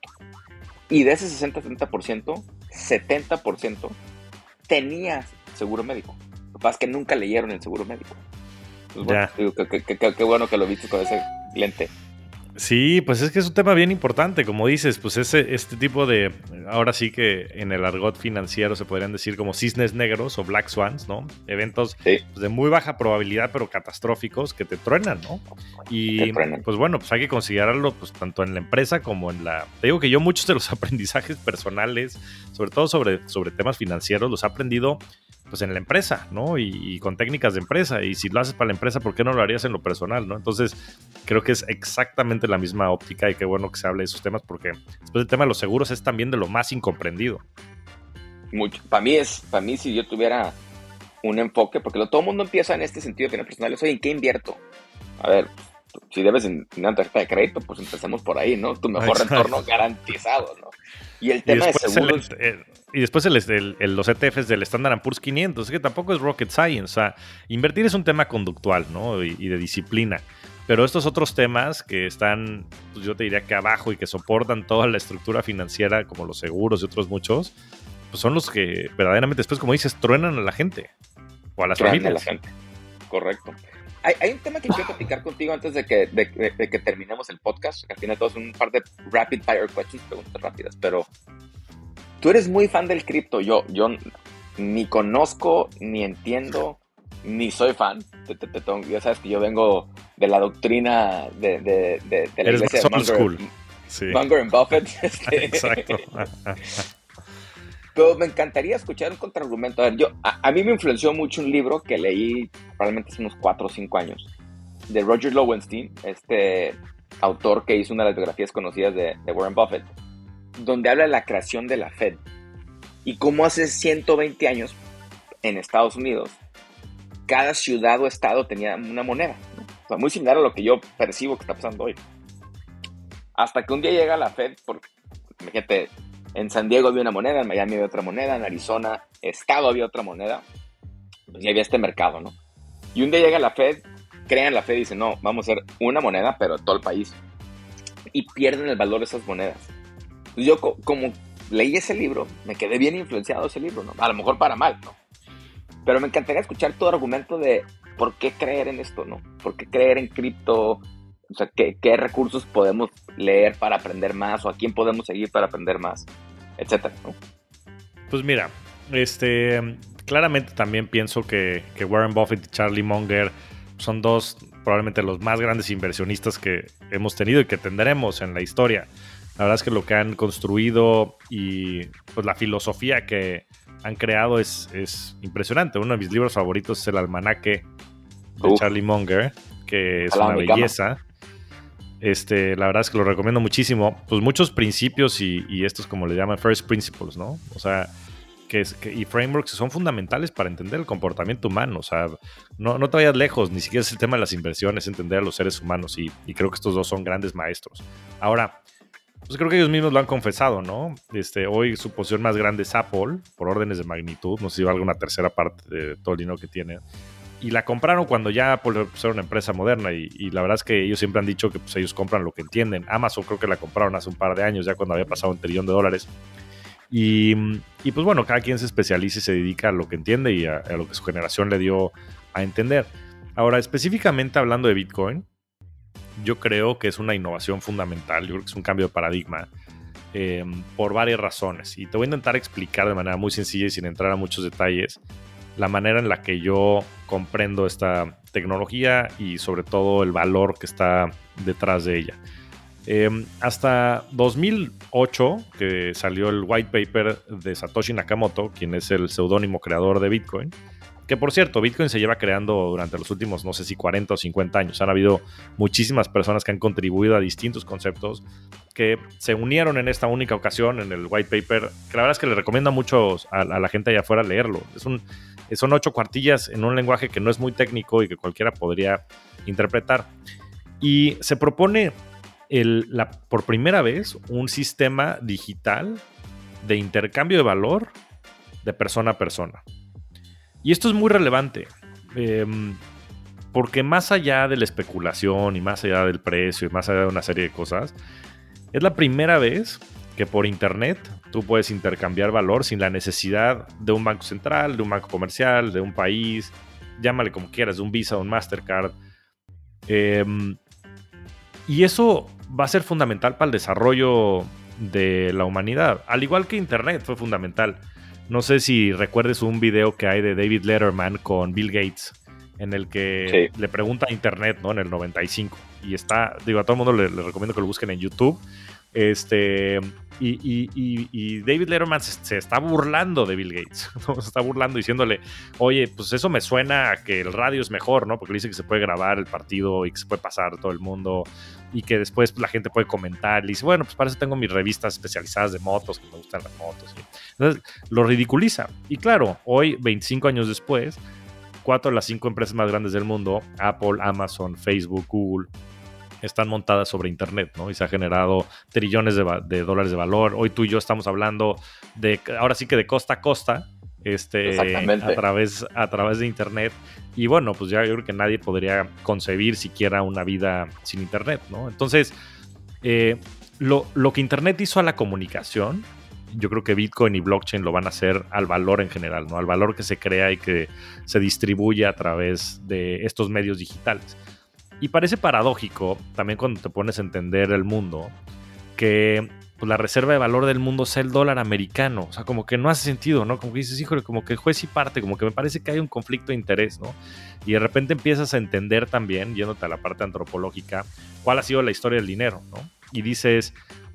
Y de ese 60-70%, 70% tenía seguro médico. Lo que pasa es que nunca leyeron el seguro médico. Pues qué bueno que lo viste con ese lente. Sí, pues es que es un tema bien importante, como dices, pues ese, este tipo de, ahora sí que en el argot financiero se podrían decir como cisnes negros o black swans, ¿no? Eventos pues, de muy baja probabilidad pero catastróficos que te truenan, ¿no? Y pues bueno, pues hay que considerarlo pues tanto en la empresa como en la... Te digo que yo muchos de los aprendizajes personales, sobre todo sobre, sobre temas financieros, los he aprendido pues en la empresa, ¿no? Y, con técnicas de empresa. Y si lo haces para la empresa, ¿por qué no lo harías en lo personal, ¿no? Entonces, creo que es exactamente la misma óptica y qué bueno que se hable de esos temas porque después el tema de los seguros es también de lo más incomprendido. Mucho. Para mí es, para mí si yo tuviera un enfoque, porque todo el mundo empieza en este sentido de personales, oye, ¿en qué invierto? A ver, si debes en una tarjeta de crédito, pues empecemos por ahí, ¿no? Tu mejor retorno garantizado, ¿no? Y el tema de seguros... y después los ETFs del Standard Poor's 500, es que tampoco es rocket science. O sea, invertir es un tema conductual, ¿no? Y, de disciplina. Pero estos otros temas que están, pues yo te diría que abajo y que soportan toda la estructura financiera, como los seguros y otros muchos, pues son los que verdaderamente después, como dices, truenan a la gente o a las familias. A la gente. Correcto. Hay, un tema que quiero platicar contigo antes de que, de, que terminemos el podcast, que al final todos un par de rapid fire questions, preguntas rápidas, pero tú eres muy fan del cripto, yo, yo ni conozco, ni entiendo, ni soy fan. ya sabes que yo vengo de la doctrina de, de, de, la iglesia de Munger, sí. Munger Buffett. Este, Exacto. Pero me encantaría escuchar un contraargumento. A ver, yo, a, mí me influenció mucho un libro que leí probablemente hace unos 4 o 5 años, de Roger Lowenstein, este autor que hizo una de las biografías conocidas de, Warren Buffett, donde habla de la creación de la Fed y cómo hace 120 años en Estados Unidos cada ciudad o estado tenía una moneda. O sea, muy similar a lo que yo percibo que está pasando hoy. Hasta que un día llega la Fed, porque, fíjate, en San Diego había una moneda, en Miami había otra moneda, en Arizona, Estado había otra moneda. Pues ya había este mercado, ¿no? Y un día llega la Fed, crean la Fed y dicen, no, vamos a hacer una moneda, pero todo el país. Y pierden el valor de esas monedas. Pues yo, como leí ese libro, me quedé bien influenciado ese libro, ¿no? A lo mejor para mal, ¿no? Pero me encantaría escuchar tu argumento de por qué creer en esto, ¿no? ¿Por qué creer en cripto? O sea, ¿qué, recursos podemos leer para aprender más o a quién podemos seguir para aprender más, etcétera, Pues mira, este, claramente también pienso que, Warren Buffett y Charlie Munger son dos probablemente los más grandes inversionistas que hemos tenido y que tendremos en la historia. La verdad es que lo que han construido y pues la filosofía que han creado es, es impresionante. Uno de mis libros favoritos es El Almanaque de Charlie Munger, que es una belleza. Este, la verdad es que lo recomiendo muchísimo. Pues muchos principios y, y estos, como le llaman, first principles, ¿no? O sea, que, es, y frameworks son fundamentales para entender el comportamiento humano. O sea, no, no te vayas lejos, ni siquiera es el tema de las inversiones, entender a los seres humanos. Y, y creo que estos dos son grandes maestros. Ahora, pues creo que ellos mismos lo han confesado, ¿no? Este, hoy su posición más grande es Apple, por órdenes de magnitud, no sé si valga una tercera parte de todo el dinero que tiene. Y la compraron cuando ya Apple era una empresa moderna y, la verdad es que ellos siempre han dicho que pues, ellos compran lo que entienden. Amazon creo que la compraron hace un par de años, ya cuando había pasado un trillón de dólares. Y, pues bueno, cada quien se especializa y se dedica a lo que entiende y a, a lo que su generación le dio a entender. Ahora, específicamente hablando de Bitcoin, yo creo que es una innovación fundamental, yo creo que es un cambio de paradigma eh, por varias razones. Y te voy a intentar explicar de manera muy sencilla y sin entrar a muchos detalles la manera en la que yo comprendo esta tecnología y sobre todo el valor que está detrás de ella. Eh, hasta 2008, que salió el white paper de Satoshi Nakamoto, quien es el seudónimo creador de Bitcoin, que por cierto, Bitcoin se lleva creando durante los últimos, no sé si 40 o 50 años. Han habido muchísimas personas que han contribuido a distintos conceptos que se unieron en esta única ocasión en el white paper, que la verdad es que le recomiendo mucho a, a la gente allá afuera leerlo. Es un, son ocho cuartillas en un lenguaje que no es muy técnico y que cualquiera podría interpretar. Y se propone el, la, por primera vez un sistema digital de intercambio de valor de persona a persona. Y esto es muy relevante, eh, porque más allá de la especulación y más allá del precio y más allá de una serie de cosas, es la primera vez que por Internet tú puedes intercambiar valor sin la necesidad de un banco central, de un banco comercial, de un país, llámale como quieras, de un Visa, un Mastercard. Eh, y eso va a ser fundamental para el desarrollo de la humanidad, al igual que Internet fue fundamental. No sé si recuerdes un video que hay de David Letterman con Bill Gates, en el que sí. le pregunta a Internet, ¿no? En el 95. Y está, digo, a todo el mundo le, le recomiendo que lo busquen en YouTube. Este, y, y, y, y, David Letterman se, se, está burlando de Bill Gates, ¿no? se está burlando diciéndole, oye, pues eso me suena a que el radio es mejor, ¿no? Porque dice que se puede grabar el partido y que se puede pasar todo el mundo y que después pues, la gente puede comentar. Y dice, bueno, pues para eso tengo mis revistas especializadas de motos, que me gustan las motos. Entonces, lo ridiculiza. Y claro, hoy, 25 años después, cuatro de las cinco empresas más grandes del mundo, Apple, Amazon, Facebook, Google, están montadas sobre Internet, ¿no? Y se ha generado trillones de, de, dólares de valor. Hoy tú y yo estamos hablando de, ahora sí que de costa a costa, este, a través, a través de Internet. Y bueno, pues ya yo creo que nadie podría concebir siquiera una vida sin Internet, ¿no? Entonces, eh, lo, lo que Internet hizo a la comunicación, yo creo que Bitcoin y blockchain lo van a hacer al valor en general, ¿no? Al valor que se crea y que se distribuye a través de estos medios digitales. Y parece paradójico, también cuando te pones a entender el mundo, que pues, la reserva de valor del mundo sea el dólar americano. O sea, como que no hace sentido, ¿no? Como que dices, híjole, como que juez y parte, como que me parece que hay un conflicto de interés, ¿no? Y de repente empiezas a entender también, yéndote a la parte antropológica, cuál ha sido la historia del dinero, ¿no? Y dices,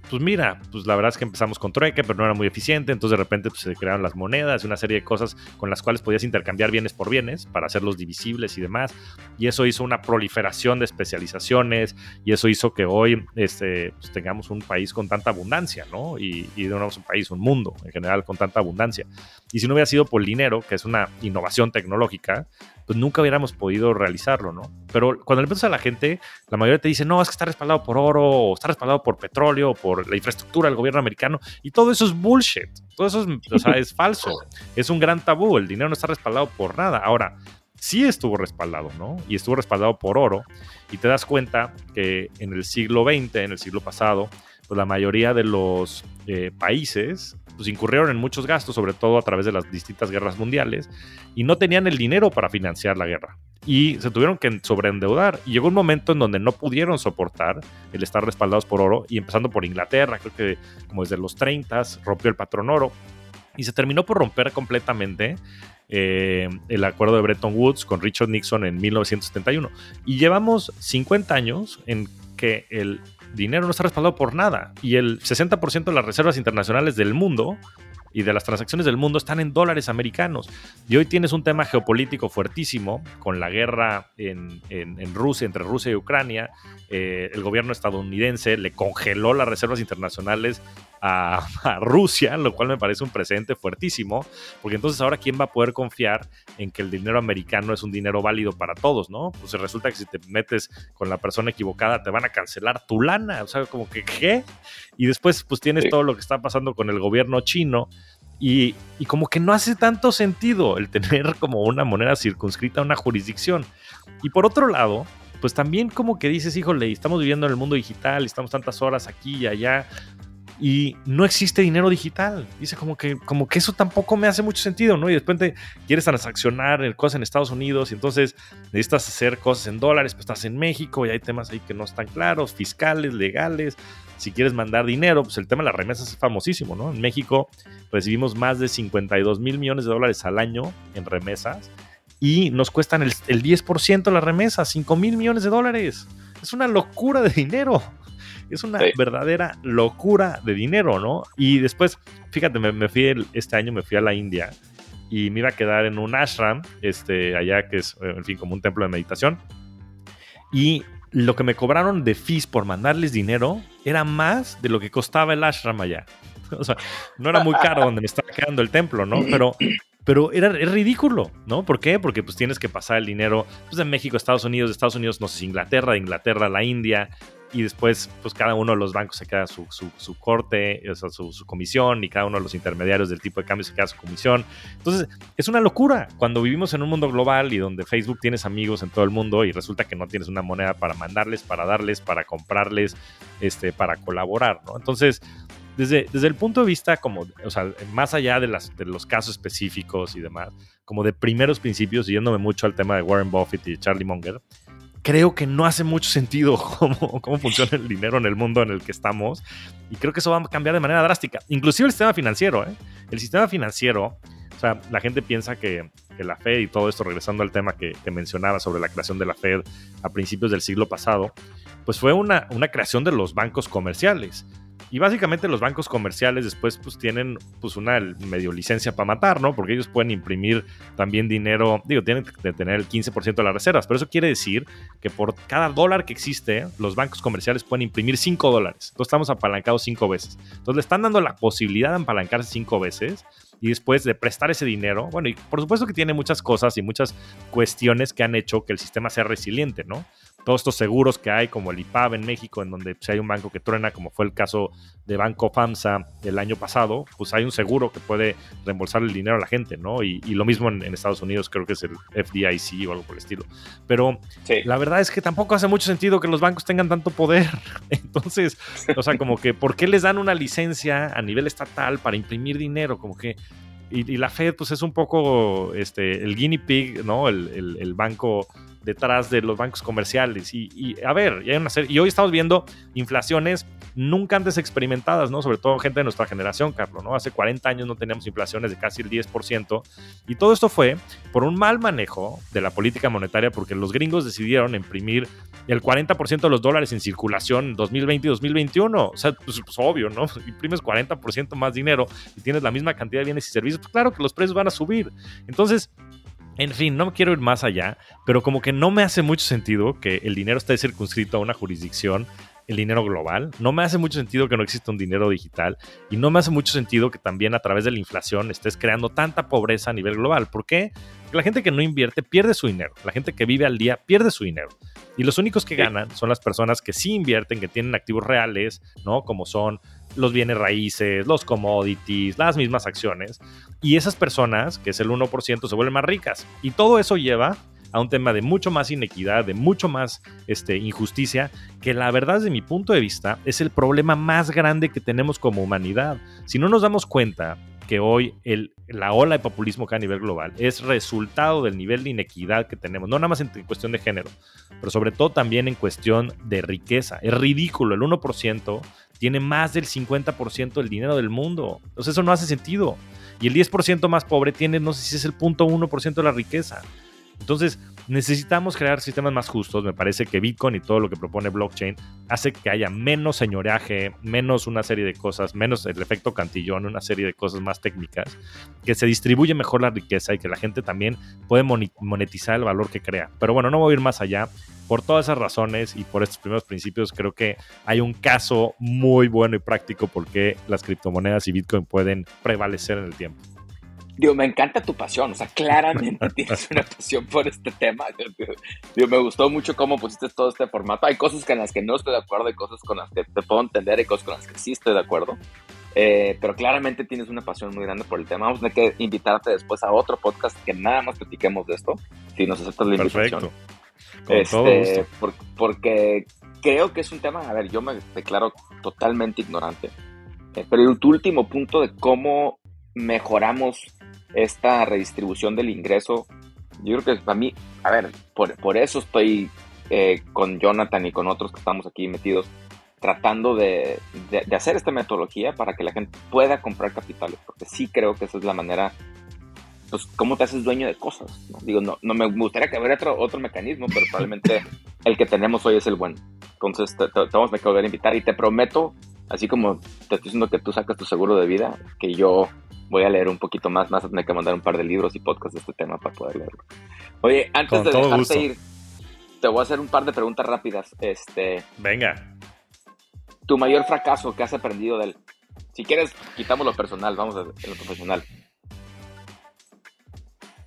pues mira, pues la verdad es que empezamos con trueque, pero no era muy eficiente, entonces de repente pues, se crearon las monedas una serie de cosas con las cuales podías intercambiar bienes por bienes para hacerlos divisibles y demás, y eso hizo una proliferación de especializaciones, y eso hizo que hoy este, pues, tengamos un país con tanta abundancia, ¿no? Y, y no un país, un mundo en general con tanta abundancia. Y si no hubiera sido por el dinero, que es una innovación tecnológica, pues nunca hubiéramos podido realizarlo, ¿no? Pero cuando le preguntas a la gente, la mayoría te dice, no, es que está respaldado por oro, o está respaldado por petróleo, por la infraestructura del gobierno americano, y todo eso es bullshit, todo eso es, o sea, es falso, es un gran tabú, el dinero no está respaldado por nada. Ahora, sí estuvo respaldado, ¿no? Y estuvo respaldado por oro, y te das cuenta que en el siglo XX, en el siglo pasado, pues la mayoría de los eh, países pues incurrieron en muchos gastos, sobre todo a través de las distintas guerras mundiales, y no tenían el dinero para financiar la guerra. Y se tuvieron que sobreendeudar. Y llegó un momento en donde no pudieron soportar el estar respaldados por oro, y empezando por Inglaterra, creo que como desde los 30 rompió el patrón oro, y se terminó por romper completamente eh, el acuerdo de Bretton Woods con Richard Nixon en 1971. Y llevamos 50 años en que el dinero no está respaldado por nada y el 60% de las reservas internacionales del mundo y de las transacciones del mundo están en dólares americanos. Y hoy tienes un tema geopolítico fuertísimo con la guerra en, Rusia, entre Rusia y Ucrania. Eh, el gobierno estadounidense le congeló las reservas internacionales a, Rusia, lo cual me parece un presente fuertísimo, porque entonces ahora quién va a poder confiar en que el dinero americano es un dinero válido para todos, ¿no? Pues resulta que si te metes con la persona equivocada te van a cancelar tu lana, o sea, como que ¿qué? Y después pues tienes todo lo que está pasando con el gobierno chino. Y, y, como que no hace tanto sentido el tener como una moneda circunscrita a una jurisdicción. Y por otro lado, pues también como que dices, híjole, estamos viviendo en el mundo digital, estamos tantas horas aquí y allá, y no existe dinero digital. Dice como que, como que eso tampoco me hace mucho sentido, ¿no? Y después te quieres transaccionar cosas en Estados Unidos y entonces necesitas hacer cosas en dólares, pues estás en México y hay temas ahí que no están claros, fiscales, legales. Si quieres mandar dinero, pues el tema de las remesas es famosísimo, ¿no? En México recibimos más de 52 mil millones de dólares al año en remesas y nos cuestan el, el 10% las remesas, 5 mil millones de dólares. Es una locura de dinero. Es una verdadera locura de dinero, ¿no? Y después, fíjate, me, fui este año, me fui a la India y me iba a quedar en un ashram, este, allá que es, en fin, como un templo de meditación. Y lo que me cobraron de fees por mandarles dinero era más de lo que costaba el ashram allá. O sea, no era muy caro donde me estaba quedando el templo, ¿no? Pero, pero era, es ridículo, ¿no? ¿Por qué? Porque pues tienes que pasar el dinero pues, de México a Estados Unidos, de Estados Unidos, no sé, Inglaterra, de Inglaterra a la India, y después pues cada uno de los bancos se queda su, su, corte, o sea, su, comisión y cada uno de los intermediarios del tipo de cambio se queda su comisión. Entonces es una locura cuando vivimos en un mundo global y donde Facebook tienes amigos en todo el mundo y resulta que no tienes una moneda para mandarles, para darles, para comprarles, este, para colaborar, ¿no? Entonces desde, desde, el punto de vista como, o sea, más allá de los casos específicos y demás, como de primeros principios, yéndome mucho al tema de Warren Buffett y Charlie Munger, creo que no hace mucho sentido cómo, cómo funciona el dinero en el mundo en el que estamos. Y creo que eso va a cambiar de manera drástica. Inclusive el sistema financiero. ¿eh? El sistema financiero, o sea, la gente piensa que, la Fed y todo esto, regresando al tema que, que, mencionaba sobre la creación de la Fed a principios del siglo pasado, pues fue una, una creación de los bancos comerciales. Y básicamente los bancos comerciales después pues tienen pues una medio licencia para matar, ¿no? Porque ellos pueden imprimir también dinero, digo, tienen que tener el 15% de las reservas, pero eso quiere decir que por cada dólar que existe, los bancos comerciales pueden imprimir 5 dólares. Entonces estamos apalancados 5 veces. Entonces le están dando la posibilidad de apalancarse 5 veces y después de prestar ese dinero, bueno, y por supuesto que tiene muchas cosas y muchas cuestiones que han hecho que el sistema sea resiliente, ¿no? Todos estos seguros que hay, como el IPAB en México, en donde si hay un banco que truena, como fue el caso de Banco FAMSA el año pasado, pues hay un seguro que puede reembolsar el dinero a la gente, ¿no? Y, lo mismo en, Estados Unidos, creo que es el FDIC o algo por el estilo. Pero la verdad es que tampoco hace mucho sentido que los bancos tengan tanto poder. Entonces, o sea, como que, ¿por qué les dan una licencia a nivel estatal para imprimir dinero? Como que y, la Fed, pues es un poco este, el guinea pig, ¿no? El, el banco detrás de los bancos comerciales. Y, a ver, y, hay una serie, y hoy estamos viendo inflaciones nunca antes experimentadas, ¿no? Sobre todo gente de nuestra generación, Carlos, ¿no? Hace 40 años no teníamos inflaciones de casi el 10%. Y todo esto fue por un mal manejo de la política monetaria, porque los gringos decidieron imprimir el 40% de los dólares en circulación en 2020 y 2021. O sea, pues, pues obvio, ¿no? Imprimes 40% más dinero y tienes la misma cantidad de bienes y servicios. Pues claro que los precios van a subir. Entonces, en fin, no quiero ir más allá, pero como que no me hace mucho sentido que el dinero esté circunscrito a una jurisdicción, el dinero global. No me hace mucho sentido que no exista un dinero digital y no me hace mucho sentido que también a través de la inflación estés creando tanta pobreza a nivel global. ¿Por qué? Porque la gente que no invierte pierde su dinero. La gente que vive al día pierde su dinero. Y los únicos que ganan son las personas que sí invierten, que tienen activos reales, ¿no? Como son los bienes raíces, los commodities, las mismas acciones. Y esas personas, que es el 1%, se vuelven más ricas. Y todo eso lleva a un tema de mucho más inequidad, de mucho más este, injusticia, que la verdad desde mi punto de vista es el problema más grande que tenemos como humanidad. Si no nos damos cuenta que hoy el, la ola de populismo que a nivel global es resultado del nivel de inequidad que tenemos, no nada más en cuestión de género, pero sobre todo también en cuestión de riqueza. Es ridículo, el 1% tiene más del 50% del dinero del mundo. Entonces eso no hace sentido. Y el 10% más pobre tiene, no sé si es el 0.1% de la riqueza. Entonces, necesitamos crear sistemas más justos. Me parece que Bitcoin y todo lo que propone blockchain hace que haya menos señoreaje, menos una serie de cosas, menos el efecto cantillón, una serie de cosas más técnicas, que se distribuye mejor la riqueza y que la gente también puede monetizar el valor que crea. Pero bueno, no voy a ir más allá. Por todas esas razones y por estos primeros principios, creo que hay un caso muy bueno y práctico porque las criptomonedas y Bitcoin pueden prevalecer en el tiempo. Digo, me encanta tu pasión, o sea, claramente tienes una pasión por este tema. Digo, me gustó mucho cómo pusiste todo este formato. Hay cosas con las que no estoy de acuerdo, hay cosas con las que te puedo entender, hay cosas con las que sí estoy de acuerdo. Eh, pero claramente tienes una pasión muy grande por el tema. Vamos a tener que invitarte después a otro podcast que nada más platiquemos de esto, si nos aceptas la invitación. Perfecto. Con todo este, porque creo que es un tema, a ver, yo me declaro totalmente ignorante, eh, pero tu último punto de cómo mejoramos esta redistribución del ingreso, yo creo que para mí, a ver, por, eso estoy eh, con Jonathan y con otros que estamos aquí metidos, tratando de, hacer esta metodología para que la gente pueda comprar capitales, porque sí creo que esa es la manera, pues, cómo te haces dueño de cosas. Digo, no, no me gustaría que hubiera otro, otro mecanismo, pero probablemente el que tenemos hoy es el bueno. Entonces, te, vamos a volver a invitar y te prometo, así como te estoy diciendo que tú sacas tu seguro de vida, que yo voy a leer un poquito más, más a tener que mandar un par de libros y podcasts de este tema para poder leerlo. Oye, antes de dejarte ir, te voy a hacer un par de preguntas rápidas. Este, Venga. Tu mayor fracaso que has aprendido de él. Si quieres, quitamos lo personal, vamos a lo profesional.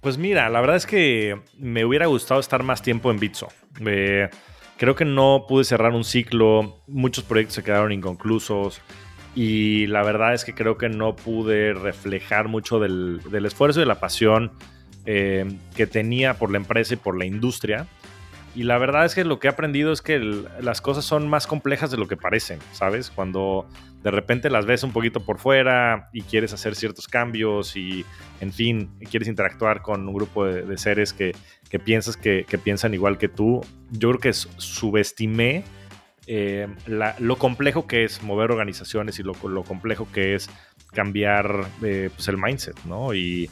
Pues mira, la verdad es que me hubiera gustado estar más tiempo en Bitso. Eh, creo que no pude cerrar un ciclo, muchos proyectos se quedaron inconclusos y la verdad es que creo que no pude reflejar mucho del, esfuerzo y de la pasión eh, que tenía por la empresa y por la industria. Y la verdad es que lo que he aprendido es que las cosas son más complejas de lo que parecen, ¿sabes? Cuando de repente las ves un poquito por fuera y quieres hacer ciertos cambios y, en fin, quieres interactuar con un grupo de, seres que, piensas que, que, piensan igual que tú, yo creo que subestimé eh, lo complejo que es mover organizaciones y lo, complejo que es cambiar eh, pues el mindset, ¿no? Y,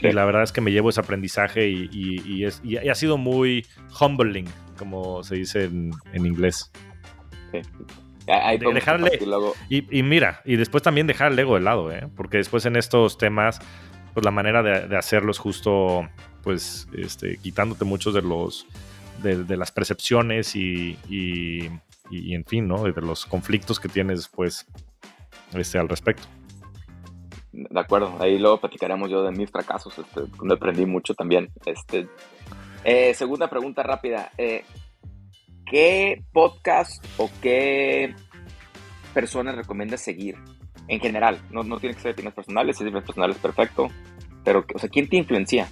la verdad es que me llevo ese aprendizaje y, es, ha sido muy humbling, como se dice en, inglés. dejarle, y, mira, y después también dejar el ego de lado, ¿eh? porque después en estos temas, pues la manera de, hacerlo es justo, pues, este, quitándote muchos de los, de, las percepciones y, y, en fin, ¿no? De los conflictos que tienes después este, al respecto. De acuerdo, ahí luego platicaremos yo de mis fracasos, este, donde aprendí mucho también. Este, eh, segunda pregunta rápida. Eh, ¿Qué podcast o qué personas recomiendas seguir? En general, no, no tiene que ser de temas personales, si es de personales, perfecto. Pero, o sea, ¿quién te influencia?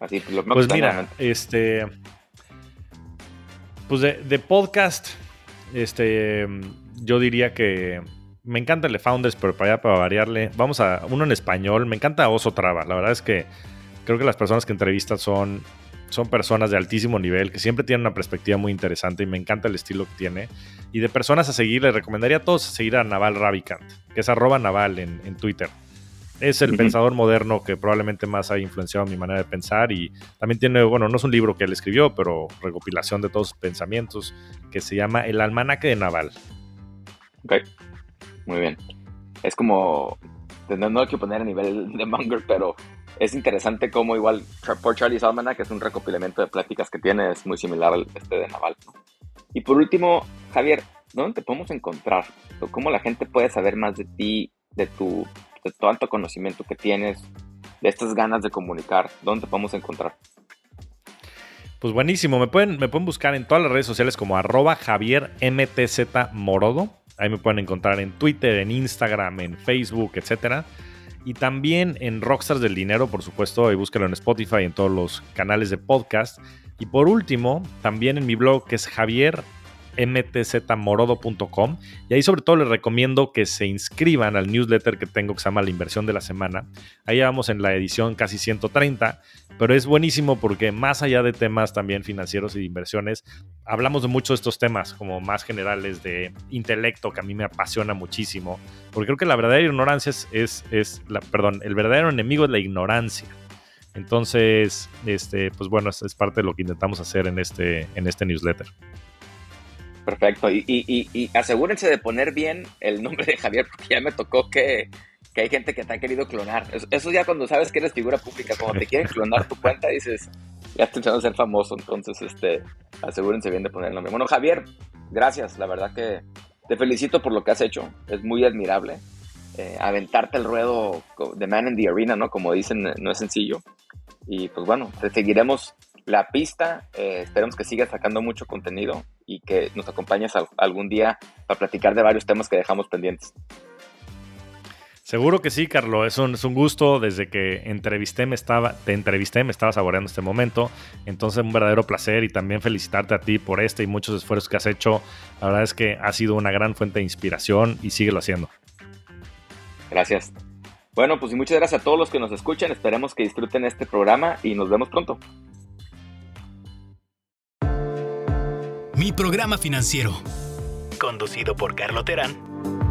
Así, lo pues mira, este, pues de, podcast, este, yo diría que me encanta el de Founders, pero para para variarle, vamos a uno en español. Me encanta Oso Traba. La verdad es que creo que las personas que entrevistan son, son personas de altísimo nivel, que siempre tienen una perspectiva muy interesante y me encanta el estilo que tiene. Y de personas a seguir, les recomendaría a todos seguir a Naval Ravikant, que es arroba Naval en Twitter es el pensador moderno que probablemente más ha influenciado mi manera de pensar y también tiene, bueno, no es un libro que él escribió, pero recopilación de todos sus pensamientos que se llama El almanaque de Naval. Ok, muy bien. Es como, no hay que poner a nivel de Munger, pero es interesante cómo igual por Charlie's Almanac es un recopilamiento de pláticas que tiene, es muy similar al este de Naval. Y por último, Javier, ¿dónde te podemos encontrar? ¿Cómo la gente puede saber más de ti, de tu de tanto conocimiento que tienes, de estas ganas de comunicar, ¿dónde te podemos encontrar? Pues buenísimo, me pueden, me pueden buscar en todas las redes sociales como arroba Javier Morodo. Ahí me pueden encontrar en Twitter, en Instagram, en Facebook, etc. Y también en Rockstars del Dinero, por supuesto, y búsquelo en Spotify, en todos los canales de podcast. Y por último, también en mi blog que es Javier mtzmorodo.com y ahí sobre todo les recomiendo que se inscriban al newsletter que tengo que se llama La Inversión de la Semana. Ahí vamos en la edición casi 130, pero es buenísimo porque más allá de temas también financieros y de inversiones, hablamos de muchos de estos temas como más generales de intelecto que a mí me apasiona muchísimo, porque creo que la verdadera ignorancia es, es, la, perdón, el verdadero enemigo es la ignorancia. Entonces, este, pues bueno, es, parte de lo que intentamos hacer en este, en este newsletter. Perfecto. Y, asegúrense de poner bien el nombre de Javier, porque ya me tocó que, hay gente que te ha querido clonar. Eso, ya cuando sabes que eres figura pública, cuando te quieren clonar tu cuenta, dices, ya tratando de ser famoso. Entonces, este, asegúrense bien de poner el nombre. Bueno, Javier, gracias. La verdad que te felicito por lo que has hecho. Es muy admirable. Eh, aventarte el ruedo de Man in the Arena, ¿no? Como dicen, no es sencillo. Y pues bueno, te seguiremos la pista. Eh, esperemos que sigas sacando mucho contenido y que nos acompañes algún día para platicar de varios temas que dejamos pendientes. Seguro que sí, Carlos. Es un, es un gusto. Desde que entrevisté, me estaba, te entrevisté, me estaba saboreando este momento. Entonces, un verdadero placer y también felicitarte a ti por este y muchos esfuerzos que has hecho. La verdad es que ha sido una gran fuente de inspiración y síguelo haciendo. Gracias. Bueno, pues y muchas gracias a todos los que nos escuchan. Esperemos que disfruten este programa y nos vemos pronto. Mi programa financiero. Conducido por Carlo Terán